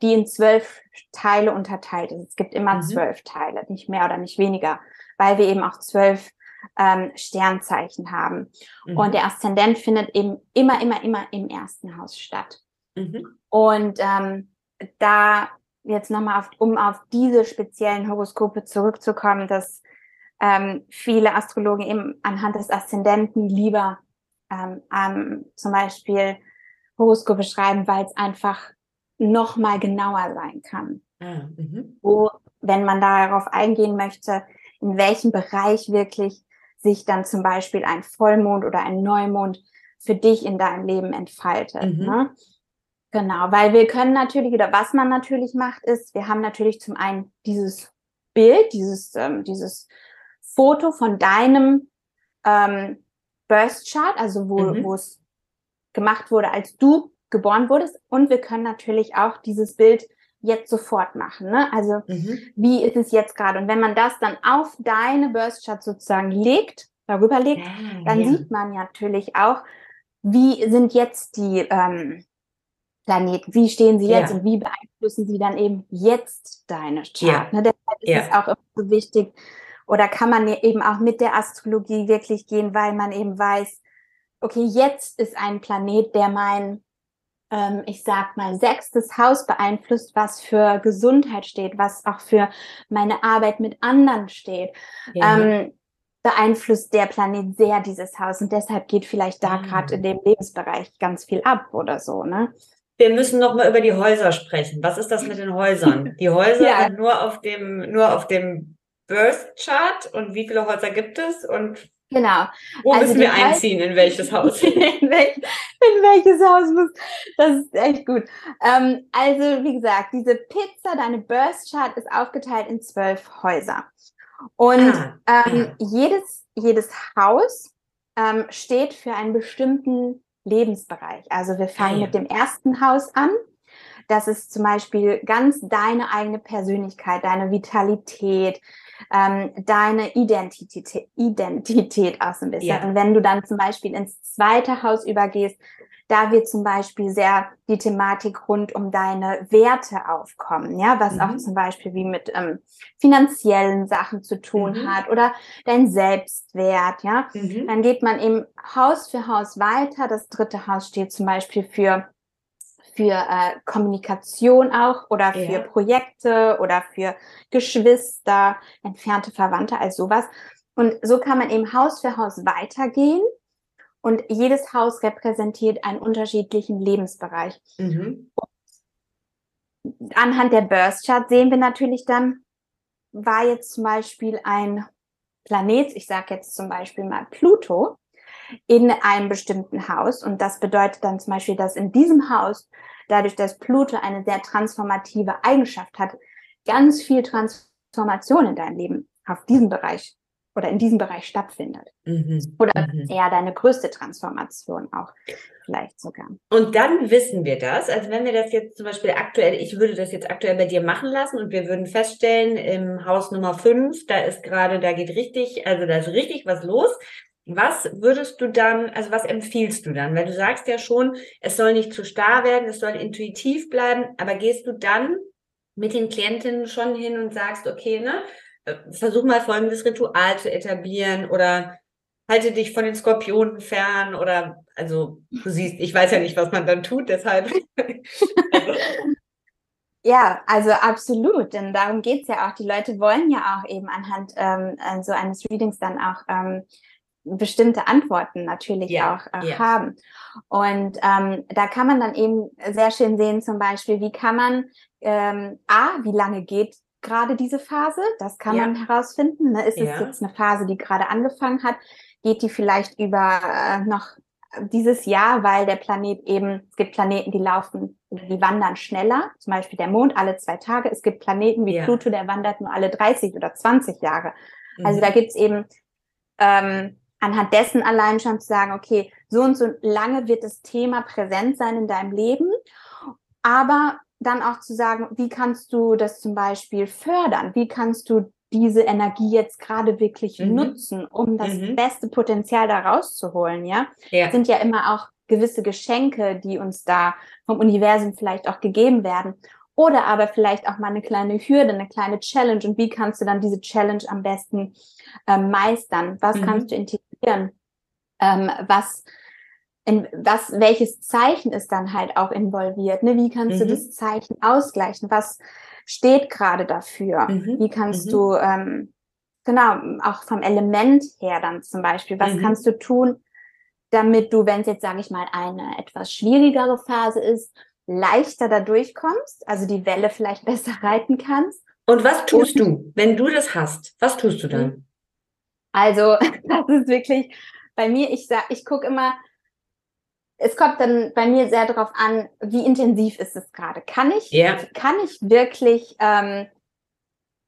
die in zwölf Teile unterteilt ist. Es gibt immer Mhm. zwölf Teile, nicht mehr oder nicht weniger, weil wir eben auch zwölf ähm, Sternzeichen haben. Mhm. Und der Aszendent findet eben immer, immer, immer im ersten Haus statt. Mhm. Und ähm, da jetzt nochmal, auf, um auf diese speziellen Horoskope zurückzukommen, dass ähm, viele Astrologen eben anhand des Aszendenten lieber ähm, ähm, zum Beispiel Horoskope schreiben, weil es einfach nochmal genauer sein kann. Ah, mhm. Wo, wenn man darauf eingehen möchte, in welchem Bereich wirklich sich dann zum Beispiel ein Vollmond oder ein Neumond für dich in deinem Leben entfaltet. Mhm. Ne? Genau, weil wir können natürlich, oder was man natürlich macht, ist, wir haben natürlich zum einen dieses Bild, dieses, ähm, dieses Foto von deinem ähm, Birth Chart, also wo, Mhm. wo es gemacht wurde, als du geboren wurdest. Und wir können natürlich auch dieses Bild jetzt sofort machen. Ne? Also Mhm. wie ist es jetzt gerade? Und wenn man das dann auf deine Birth Chart sozusagen legt, darüber legt, Ah, dann ja. sieht man natürlich auch, wie sind jetzt die ähm, Planeten, wie stehen sie jetzt Ja. und wie beeinflussen sie dann eben jetzt deine Chart. Ja. Ne? Deshalb ist Ja. es auch immer so wichtig, oder kann man eben auch mit der Astrologie wirklich gehen, weil man eben weiß, okay, jetzt ist ein Planet, der mein, ähm, ich sag mal, sechstes Haus beeinflusst, was für Gesundheit steht, was auch für meine Arbeit mit anderen steht Ja. ähm, beeinflusst der Planet sehr dieses Haus und deshalb geht vielleicht da Ah. gerade in dem Lebensbereich ganz viel ab oder so, ne? Wir müssen noch mal über die Häuser sprechen. Was ist das mit den Häusern? Die Häuser Ja. sind nur auf dem, nur auf dem Birth Chart und wie viele Häuser gibt es und Genau. wo Also müssen wir einziehen, in welches Haus? in, welch, in welches Haus muss. Das ist echt gut. Ähm, also, wie gesagt, diese Pizza, deine Birth Chart ist aufgeteilt in zwölf Häuser. Und Ah, ähm, jedes, jedes Haus ähm, steht für einen bestimmten Lebensbereich. Also wir fangen Ah, ja. mit dem ersten Haus an. Das ist zum Beispiel ganz deine eigene Persönlichkeit, deine Vitalität, ähm, deine Identität, Identität auch so ein bisschen. Ja. Und wenn du dann zum Beispiel ins zweite Haus übergehst, da wird zum Beispiel sehr die Thematik rund um deine Werte aufkommen, ja, was Mhm. auch zum Beispiel wie mit ähm, finanziellen Sachen zu tun Mhm. hat oder dein Selbstwert, ja. Mhm. Dann geht man eben Haus für Haus weiter. Das dritte Haus steht zum Beispiel für für äh, Kommunikation auch oder für Ja. Projekte oder für Geschwister, entfernte Verwandte, als sowas. Und so kann man eben Haus für Haus weitergehen. Und jedes Haus repräsentiert einen unterschiedlichen Lebensbereich. Mhm. Anhand der Birth Chart sehen wir natürlich dann, war jetzt zum Beispiel ein Planet, ich sage jetzt zum Beispiel mal Pluto, in einem bestimmten Haus. Und das bedeutet dann zum Beispiel, dass in diesem Haus, dadurch, dass Pluto eine sehr transformative Eigenschaft hat, ganz viel Transformation in deinem Leben auf diesem Bereich oder in diesem Bereich stattfindet. Mhm. Oder Mhm. eher deine größte Transformation auch vielleicht sogar. Und dann wissen wir das. Also wenn wir das jetzt zum Beispiel aktuell, ich würde das jetzt aktuell bei dir machen lassen und wir würden feststellen, im Haus Nummer 5, da ist gerade, da geht richtig, also da ist richtig was los. Was würdest du dann, also was empfiehlst du dann? Weil du sagst ja schon, es soll nicht zu starr werden, es soll intuitiv bleiben, aber gehst du dann mit den Klientinnen schon hin und sagst, okay, ne, äh, versuch mal folgendes Ritual zu etablieren oder halte dich von den Skorpionen fern oder also du siehst, ich weiß ja nicht, was man dann tut, deshalb. Ja, also absolut, denn darum geht's ja auch. Die Leute wollen ja auch eben anhand ähm, äh, so eines Readings dann auch ähm, bestimmte Antworten natürlich Ja, auch äh, ja. haben. Und ähm, da kann man dann eben sehr schön sehen, zum Beispiel, wie kann man, ähm, A, wie lange geht gerade diese Phase? Das kann Ja. man herausfinden. Ne? Ist es jetzt eine Phase, die gerade angefangen hat? Geht die vielleicht über äh, noch dieses Jahr, weil der Planet eben, es gibt Planeten, die laufen, die wandern schneller, zum Beispiel der Mond alle zwei Tage. Es gibt Planeten wie. Pluto, der wandert nur alle 30 oder 20 Jahre. Also mhm. Also da gibt's eben ähm, anhand dessen allein schon zu sagen, okay, so und so lange wird das Thema präsent sein in deinem Leben, aber dann auch zu sagen, wie kannst du das zum Beispiel fördern? Wie kannst du diese Energie jetzt gerade wirklich mhm. nutzen, um das mhm. beste Potenzial da rauszuholen, ja? ja? Sind ja immer auch gewisse Geschenke, die uns da vom Universum vielleicht auch gegeben werden. Oder aber vielleicht auch mal eine kleine Hürde, eine kleine Challenge. Und wie kannst du dann diese Challenge am besten äh, meistern? Was mhm. kannst du integrieren? Ähm, was, in, was, welches Zeichen ist dann halt auch involviert? Ne? Wie kannst du mhm. das Zeichen ausgleichen? Was steht gerade dafür? Mhm. Wie kannst mhm. du, ähm, genau, auch vom Element her dann zum Beispiel, was mhm. kannst du tun, damit du, wenn es jetzt, sage ich mal, eine etwas schwierigere Phase ist, leichter da durchkommst, also die Welle vielleicht besser reiten kannst. Und was tust Und, du, wenn du das hast? Was tust du dann? Also, das ist wirklich bei mir, ich sag, ich gucke immer, es kommt dann bei mir sehr darauf an, wie intensiv ist es gerade. Kann ich, yeah. kann ich wirklich, ähm,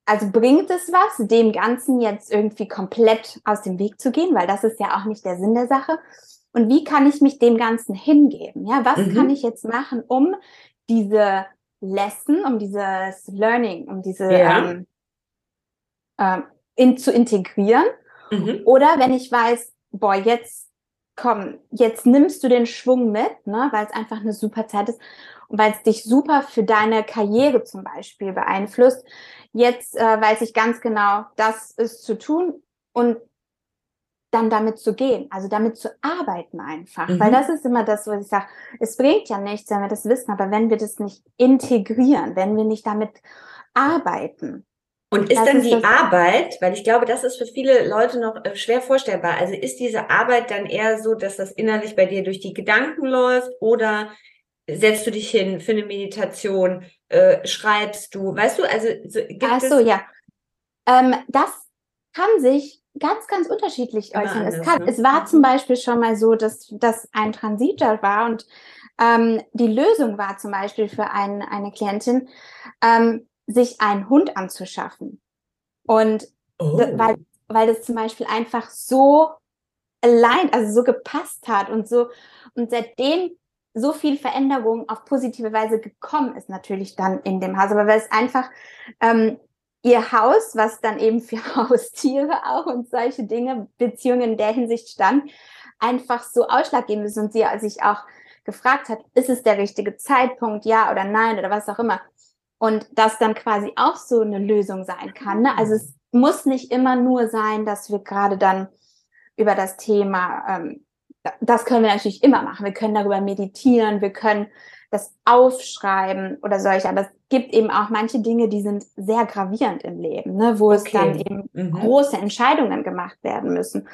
also bringt es was, dem Ganzen jetzt irgendwie komplett aus dem Weg zu gehen, weil das ist ja auch nicht der Sinn der Sache. Und wie kann ich mich dem Ganzen hingeben? Ja, was mhm. kann ich jetzt machen, um diese Lesson, um dieses Learning, um diese ja. ähm, ähm, in, zu integrieren? Mhm. Oder wenn ich weiß, boah, jetzt komm, jetzt nimmst du den Schwung mit, ne, weil es einfach eine super Zeit ist und weil es dich super für deine Karriere zum Beispiel beeinflusst. Jetzt äh, weiß ich ganz genau, das ist zu tun und dann damit zu gehen, also damit zu arbeiten einfach. Mhm. Weil das ist immer das, was ich sage, es bringt ja nichts, wenn wir das wissen, aber wenn wir das nicht integrieren, wenn wir nicht damit arbeiten. Und ist das dann ist die Arbeit, weil ich glaube, das ist für viele Leute noch äh, schwer vorstellbar. Also ist diese Arbeit dann eher so, dass das innerlich bei dir durch die Gedanken läuft oder setzt du dich hin für eine Meditation, äh, schreibst du, weißt du, also so, gibt Ach so, ja. Ähm, das kann sich ganz, ganz unterschiedlich äußern. Es, kann, ne? es war zum Beispiel schon mal so, dass das ein Transit da war und ähm, die Lösung war zum Beispiel für ein, eine Klientin, ähm, sich einen Hund anzuschaffen. Und oh. weil, weil das zum Beispiel einfach so allein, also so gepasst hat und so, und seitdem so viel Veränderung auf positive Weise gekommen ist, natürlich dann in dem Haus, aber weil es einfach ähm, ihr Haus, was dann eben für Haustiere auch und solche Dinge, Beziehungen in der Hinsicht stand, einfach so ausschlaggebend ist und sie sich auch gefragt hat, ist es der richtige Zeitpunkt, ja oder nein oder was auch immer. Und das dann quasi auch so eine Lösung sein kann. Ne? Also es muss nicht immer nur sein, dass wir gerade dann über das Thema, ähm, das können wir natürlich immer machen. Wir können darüber meditieren, wir können das aufschreiben oder solche. Aber es gibt eben auch manche Dinge, die sind sehr gravierend im Leben, ne, wo okay. es dann eben mhm. große Entscheidungen gemacht werden müssen.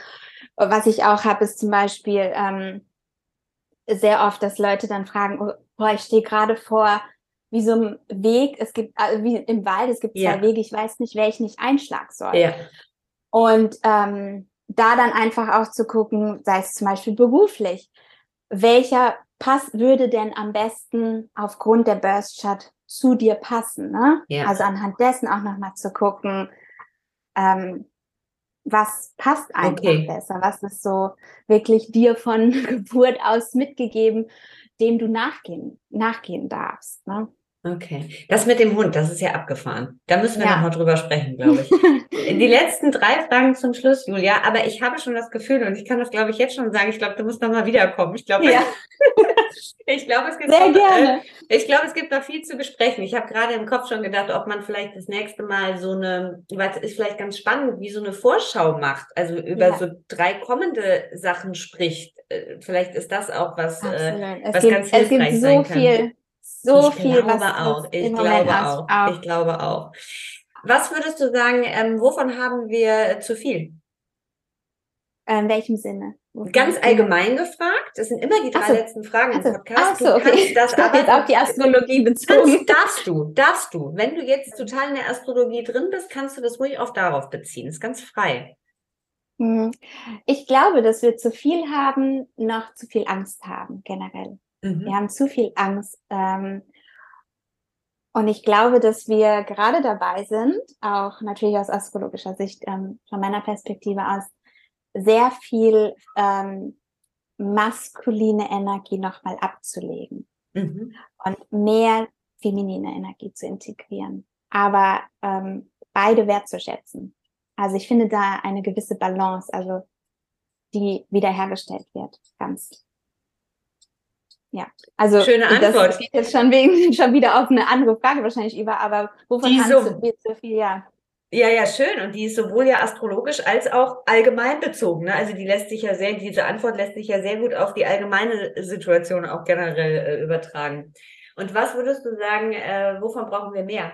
Was ich auch habe, ist zum Beispiel ähm, sehr oft, dass Leute dann fragen, oh, boah, ich stehe gerade vor wie so einem Weg, es gibt, also wie im Wald, es gibt zwei ja. Wege, ich weiß nicht, welchen ich einschlagen soll. Ja. Und ähm, da dann einfach auch zu gucken, sei es zum Beispiel beruflich, welcher Pass würde denn am besten aufgrund der Burst Chart zu dir passen? Ne? Ja. Also anhand dessen auch nochmal zu gucken, ähm, was passt einfach okay. besser, was ist so wirklich dir von Geburt aus mitgegeben, dem du nachgehen, nachgehen darfst. Ne? Okay. Das mit dem Hund, das ist ja abgefahren. Da müssen wir ja. nochmal drüber sprechen, glaube ich. Die letzten drei Fragen zum Schluss, Julia. Aber ich habe schon das Gefühl, und ich kann das, glaube ich, jetzt schon sagen, ich glaube, du musst nochmal wiederkommen. Ich glaube, ja. ich glaube, es gibt Sehr noch, gerne. Äh, ich glaube, es gibt noch viel zu besprechen. Ich habe gerade im Kopf schon gedacht, ob man vielleicht das nächste Mal so eine, weil es ist vielleicht ganz spannend, wie so eine Vorschau macht, also über ja. so drei kommende Sachen spricht. Äh, vielleicht ist das auch was, äh, was gibt, ganz hilfreich es gibt so viel so ich viel, glaube was auch. Ich glaube auch. auch. Ich glaube auch. Was würdest du sagen, ähm, wovon haben wir zu viel? In welchem Sinne? Wovon Ganz allgemein gefragt. Das sind immer die drei so. letzten Fragen im Podcast. So, okay. das aber jetzt auf die Astrologie bezogen. Kannst, darfst du, darfst du. Wenn du jetzt total in der Astrologie drin bist, kannst du das ruhig auch darauf beziehen. Das ist ganz frei. Hm. Ich glaube, dass wir zu viel haben, noch zu viel Angst haben, generell. Mhm. Wir haben zu viel Angst. Ähm, und ich glaube, dass wir gerade dabei sind, auch natürlich aus astrologischer Sicht, ähm, von meiner Perspektive aus, sehr viel ähm, maskuline Energie nochmal abzulegen mhm. und mehr feminine Energie zu integrieren, aber ähm, beide wertzuschätzen. Also ich finde da eine gewisse Balance, also die wiederhergestellt wird, ganz. Ja, also schöne Antwort. Das geht jetzt schon, wegen, schon wieder auf eine andere Frage wahrscheinlich über, aber wovon die so, du so viel, ja. Ja, ja, schön. Und die ist sowohl ja astrologisch als auch allgemein bezogen. Ne? Also die lässt sich ja sehr, diese Antwort lässt sich ja sehr gut auf die allgemeine Situation auch generell äh, übertragen. Und was würdest du sagen, äh, wovon brauchen wir mehr?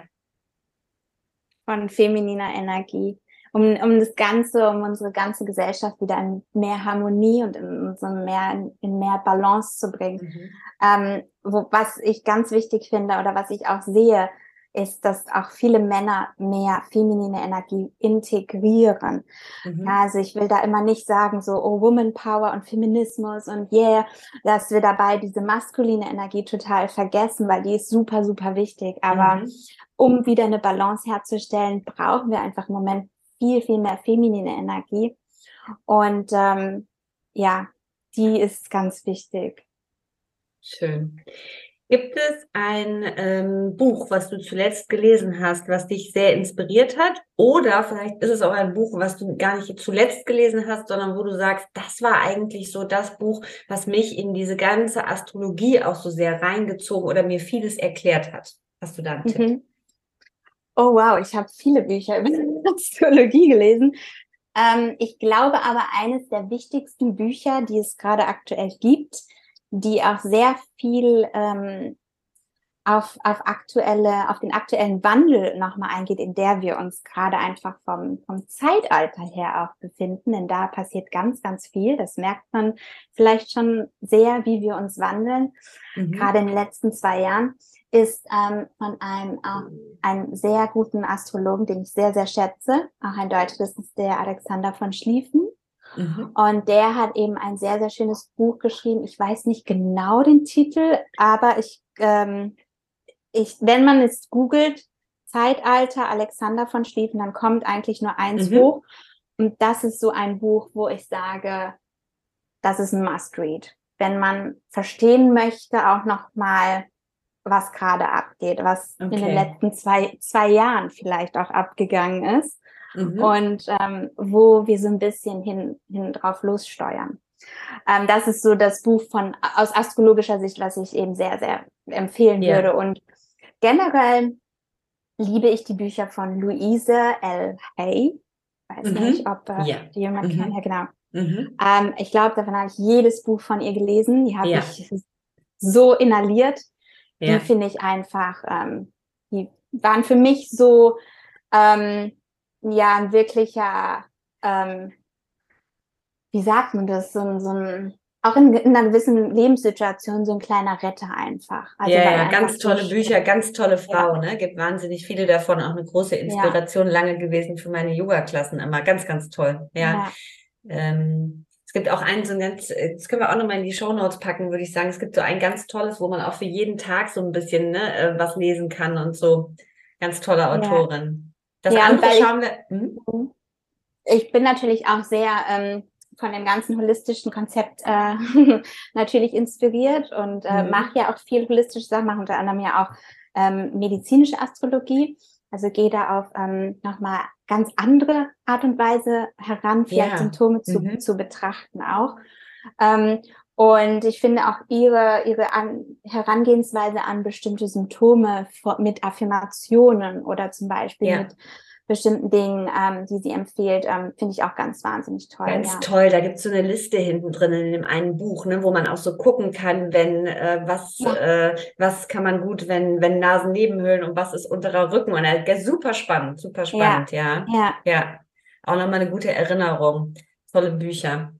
Von femininer Energie. Um, um das Ganze, um unsere ganze Gesellschaft wieder in mehr Harmonie und in, so mehr, in, mehr Balance zu bringen. Mhm. Ähm, wo, was ich ganz wichtig finde oder was ich auch sehe, ist, dass auch viele Männer mehr feminine Energie integrieren. Mhm. Also ich will da immer nicht sagen, so, oh, Woman Power und Feminismus und yeah, dass wir dabei diese maskuline Energie total vergessen, weil die ist super, super wichtig. Aber mhm. um wieder eine Balance herzustellen, brauchen wir einfach im Moment viel, viel mehr feminine Energie. Und ähm, ja, die ist ganz wichtig. Schön. Gibt es ein ähm, Buch, was du zuletzt gelesen hast, was dich sehr inspiriert hat? Oder vielleicht ist es auch ein Buch, was du gar nicht zuletzt gelesen hast, sondern wo du sagst, das war eigentlich so das Buch, was mich in diese ganze Astrologie auch so sehr reingezogen oder mir vieles erklärt hat. Hast du da einen mhm. Tipp? Oh wow, ich habe viele Bücher über Astrologie gelesen. Ähm, ich glaube aber, eines der wichtigsten Bücher, die es gerade aktuell gibt, die auch sehr viel ähm, auf, auf aktuelle, auf den aktuellen Wandel nochmal eingeht, in der wir uns gerade einfach vom, vom Zeitalter her auch befinden. Denn da passiert ganz, ganz viel. Das merkt man vielleicht schon sehr, wie wir uns wandeln, mhm. gerade in den letzten zwei Jahren, ist ähm, von einem, äh, einem sehr guten Astrologen, den ich sehr, sehr schätze, auch ein Deutscher, das ist der Alexander von Schlieffen. Mhm. Und der hat eben ein sehr, sehr schönes Buch geschrieben. Ich weiß nicht genau den Titel, aber ich, ähm, ich, wenn man es googelt, Zeitalter Alexander von Schlieffen, dann kommt eigentlich nur eins mhm. hoch. Und das ist so ein Buch, wo ich sage, das ist ein Must-Read. Wenn man verstehen möchte, auch noch mal, was gerade abgeht, was okay. in den letzten zwei, zwei Jahren vielleicht auch abgegangen ist mhm. und ähm, wo wir so ein bisschen hin, hin drauf lossteuern. Ähm, das ist so das Buch von aus astrologischer Sicht, was ich eben sehr, sehr empfehlen yeah. würde. Und generell liebe ich die Bücher von Louise L. Hay. Weiß mhm. nicht, ob äh, yeah. die jemand mhm. kennt. Ja, genau. Mhm. Ähm, ich glaube, davon habe ich jedes Buch von ihr gelesen. Die habe ja. ich so inhaliert. Ja. Die finde ich einfach, ähm, die waren für mich so ähm, ja ein wirklicher, ähm, wie sagt man das, so ein, so ein auch in, in, einer gewissen Lebenssituation so ein kleiner Retter einfach. Also ja, ja ganz tolle Bücher, ganz tolle Frau, ja. ne? Gibt wahnsinnig viele davon, auch eine große Inspiration ja. lange gewesen für meine Yoga-Klassen immer. Ganz, ganz toll. Ja. Ähm, gibt auch einen, so ein ganz, das können wir auch nochmal in die Show Notes packen, würde ich sagen. Es gibt so ein ganz tolles, wo man auch für jeden Tag so ein bisschen ne, äh, was lesen kann und so. Ganz tolle Autorin. Das ja, andere schauen wir. Hm? Ich bin natürlich auch sehr ähm, von dem ganzen holistischen Konzept äh, natürlich inspiriert und äh, mhm. mache ja auch viel holistische Sachen, mache unter anderem ja auch ähm, medizinische Astrologie. Also gehe da auf ähm, nochmal ganz andere Art und Weise heran, vielleicht ja. Symptome zu, mhm. zu betrachten auch. Ähm, und ich finde auch ihre, ihre an, Herangehensweise an bestimmte Symptome mit Affirmationen oder zum Beispiel ja. mit bestimmten Dingen, ähm, die sie empfiehlt, ähm, finde ich auch ganz wahnsinnig toll. Ganz ja. toll. Da gibt es so eine Liste hinten drin in dem einen Buch, ne, wo man auch so gucken kann, wenn äh, was ja. äh, was kann man gut, wenn wenn Nasennebenhöhlen und was ist unterer Rücken und äh, super spannend, super spannend, ja. Ja. Ja. ja. Auch nochmal eine gute Erinnerung. Tolle Bücher.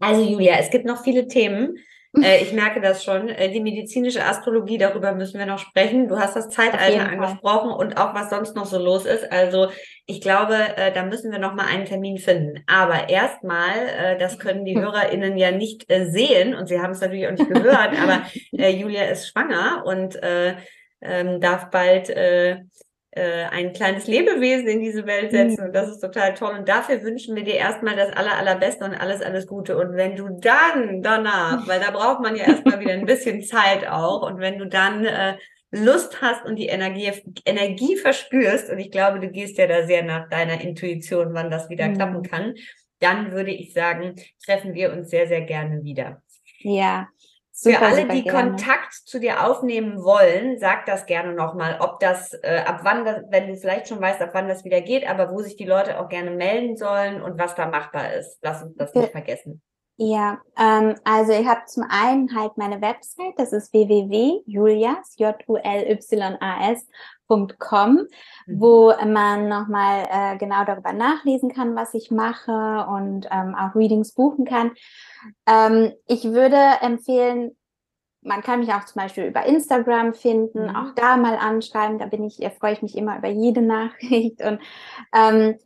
Also Julia, es gibt noch viele Themen. Äh, ich merke das schon. Äh, die medizinische Astrologie, darüber müssen wir noch sprechen. Du hast das Zeitalter angesprochen und auch was sonst noch so los ist. Also ich glaube, äh, da müssen wir noch mal einen Termin finden. Aber erstmal, äh, das können die HörerInnen ja nicht äh, sehen und sie haben es natürlich auch nicht gehört, aber äh, Julia ist schwanger und äh, ähm, darf bald äh, ein kleines Lebewesen in diese Welt setzen mhm. und das ist total toll. Und dafür wünschen wir dir erstmal das aller, allerbeste und alles, alles Gute. Und wenn du dann danach, weil da braucht man ja erstmal wieder ein bisschen Zeit auch, und wenn du dann äh, Lust hast und die Energie, Energie verspürst, und ich glaube, du gehst ja da sehr nach deiner Intuition, wann das wieder mhm. klappen kann, dann würde ich sagen, treffen wir uns sehr, sehr gerne wieder. Ja, Super, Für alle, die gerne. Kontakt zu dir aufnehmen wollen, sag das gerne nochmal, ob das, äh, ab wann das, wenn du vielleicht schon weißt, ab wann das wieder geht, aber wo sich die Leute auch gerne melden sollen und was da machbar ist. Lass uns das nicht vergessen. Ja, ähm, also ich habe zum einen halt meine Website, das ist www.julias, J-U-L-Y-A-S.com, mhm. wo man nochmal äh, genau darüber nachlesen kann, was ich mache und ähm, auch Readings buchen kann. Ähm, ich würde empfehlen, man kann mich auch zum Beispiel über Instagram finden, mhm. auch da mal anschreiben. Da bin ich, freue ich mich immer über jede Nachricht. Und ähm,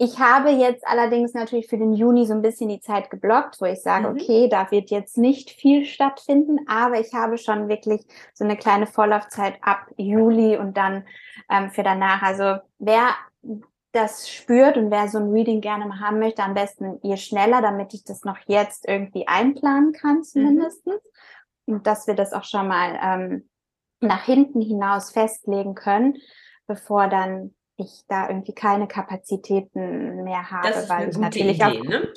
ich habe jetzt allerdings natürlich für den Juni so ein bisschen die Zeit geblockt, wo ich sage, mhm. okay, da wird jetzt nicht viel stattfinden, aber ich habe schon wirklich so eine kleine Vorlaufzeit ab Juli und dann ähm, für danach. Also wer das spürt und wer so ein Reading gerne mal haben möchte, am besten je schneller, damit ich das noch jetzt irgendwie einplanen kann zumindest. Mhm. Und dass wir das auch schon mal ähm, nach hinten hinaus festlegen können, bevor dann ich da irgendwie keine Kapazitäten mehr habe, weil ich natürlich Idee, auf, ne?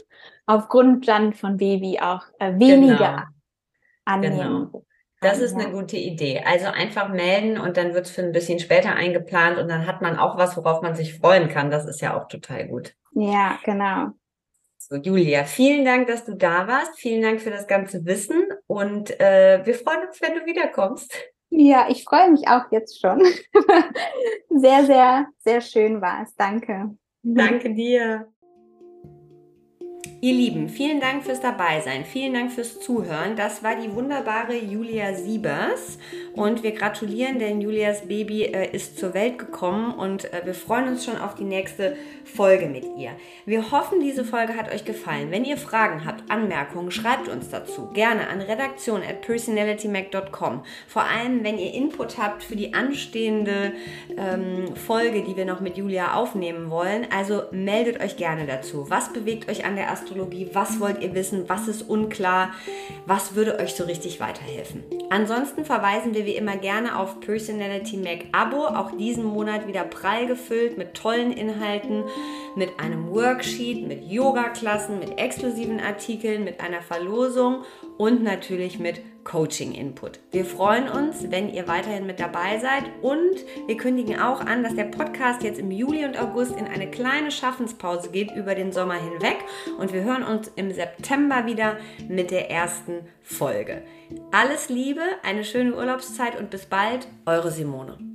aufgrund dann von Baby auch äh, weniger genau. annehmen. Genau. Das ist eine gute Idee. Also einfach melden und dann wird es für ein bisschen später eingeplant und dann hat man auch was, worauf man sich freuen kann. Das ist ja auch total gut. Ja, genau. So, Julia, vielen Dank, dass du da warst. Vielen Dank für das ganze Wissen und äh, wir freuen uns, wenn du wiederkommst. Ja, ich freue mich auch jetzt schon. sehr, sehr, sehr schön war es. Danke. Danke dir. Ihr Lieben, vielen Dank fürs Dabeisein, vielen Dank fürs Zuhören. Das war die wunderbare Julia Siebers und wir gratulieren, denn Julias Baby äh, ist zur Welt gekommen und äh, wir freuen uns schon auf die nächste Folge mit ihr. Wir hoffen, diese Folge hat euch gefallen. Wenn ihr Fragen habt, Anmerkungen, schreibt uns dazu gerne an redaktion at personalitymac.com. Vor allem, wenn ihr Input habt für die anstehende ähm, Folge, die wir noch mit Julia aufnehmen wollen. Also meldet euch gerne dazu. Was bewegt euch an der Astrologie? Astrologie? Was wollt ihr wissen? Was ist unklar? Was würde euch so richtig weiterhelfen? Ansonsten verweisen wir wie immer gerne auf Personality Mac Abo, auch diesen Monat wieder prall gefüllt mit tollen Inhalten, mit einem Worksheet, mit Yoga-Klassen, mit exklusiven Artikeln, mit einer Verlosung und natürlich mit Coaching-Input. Wir freuen uns, wenn ihr weiterhin mit dabei seid und wir kündigen auch an, dass der Podcast jetzt im Juli und August in eine kleine Schaffenspause geht über den Sommer hinweg und wir hören uns im September wieder mit der ersten Folge. Alles Liebe, eine schöne Urlaubszeit und bis bald, eure Simone.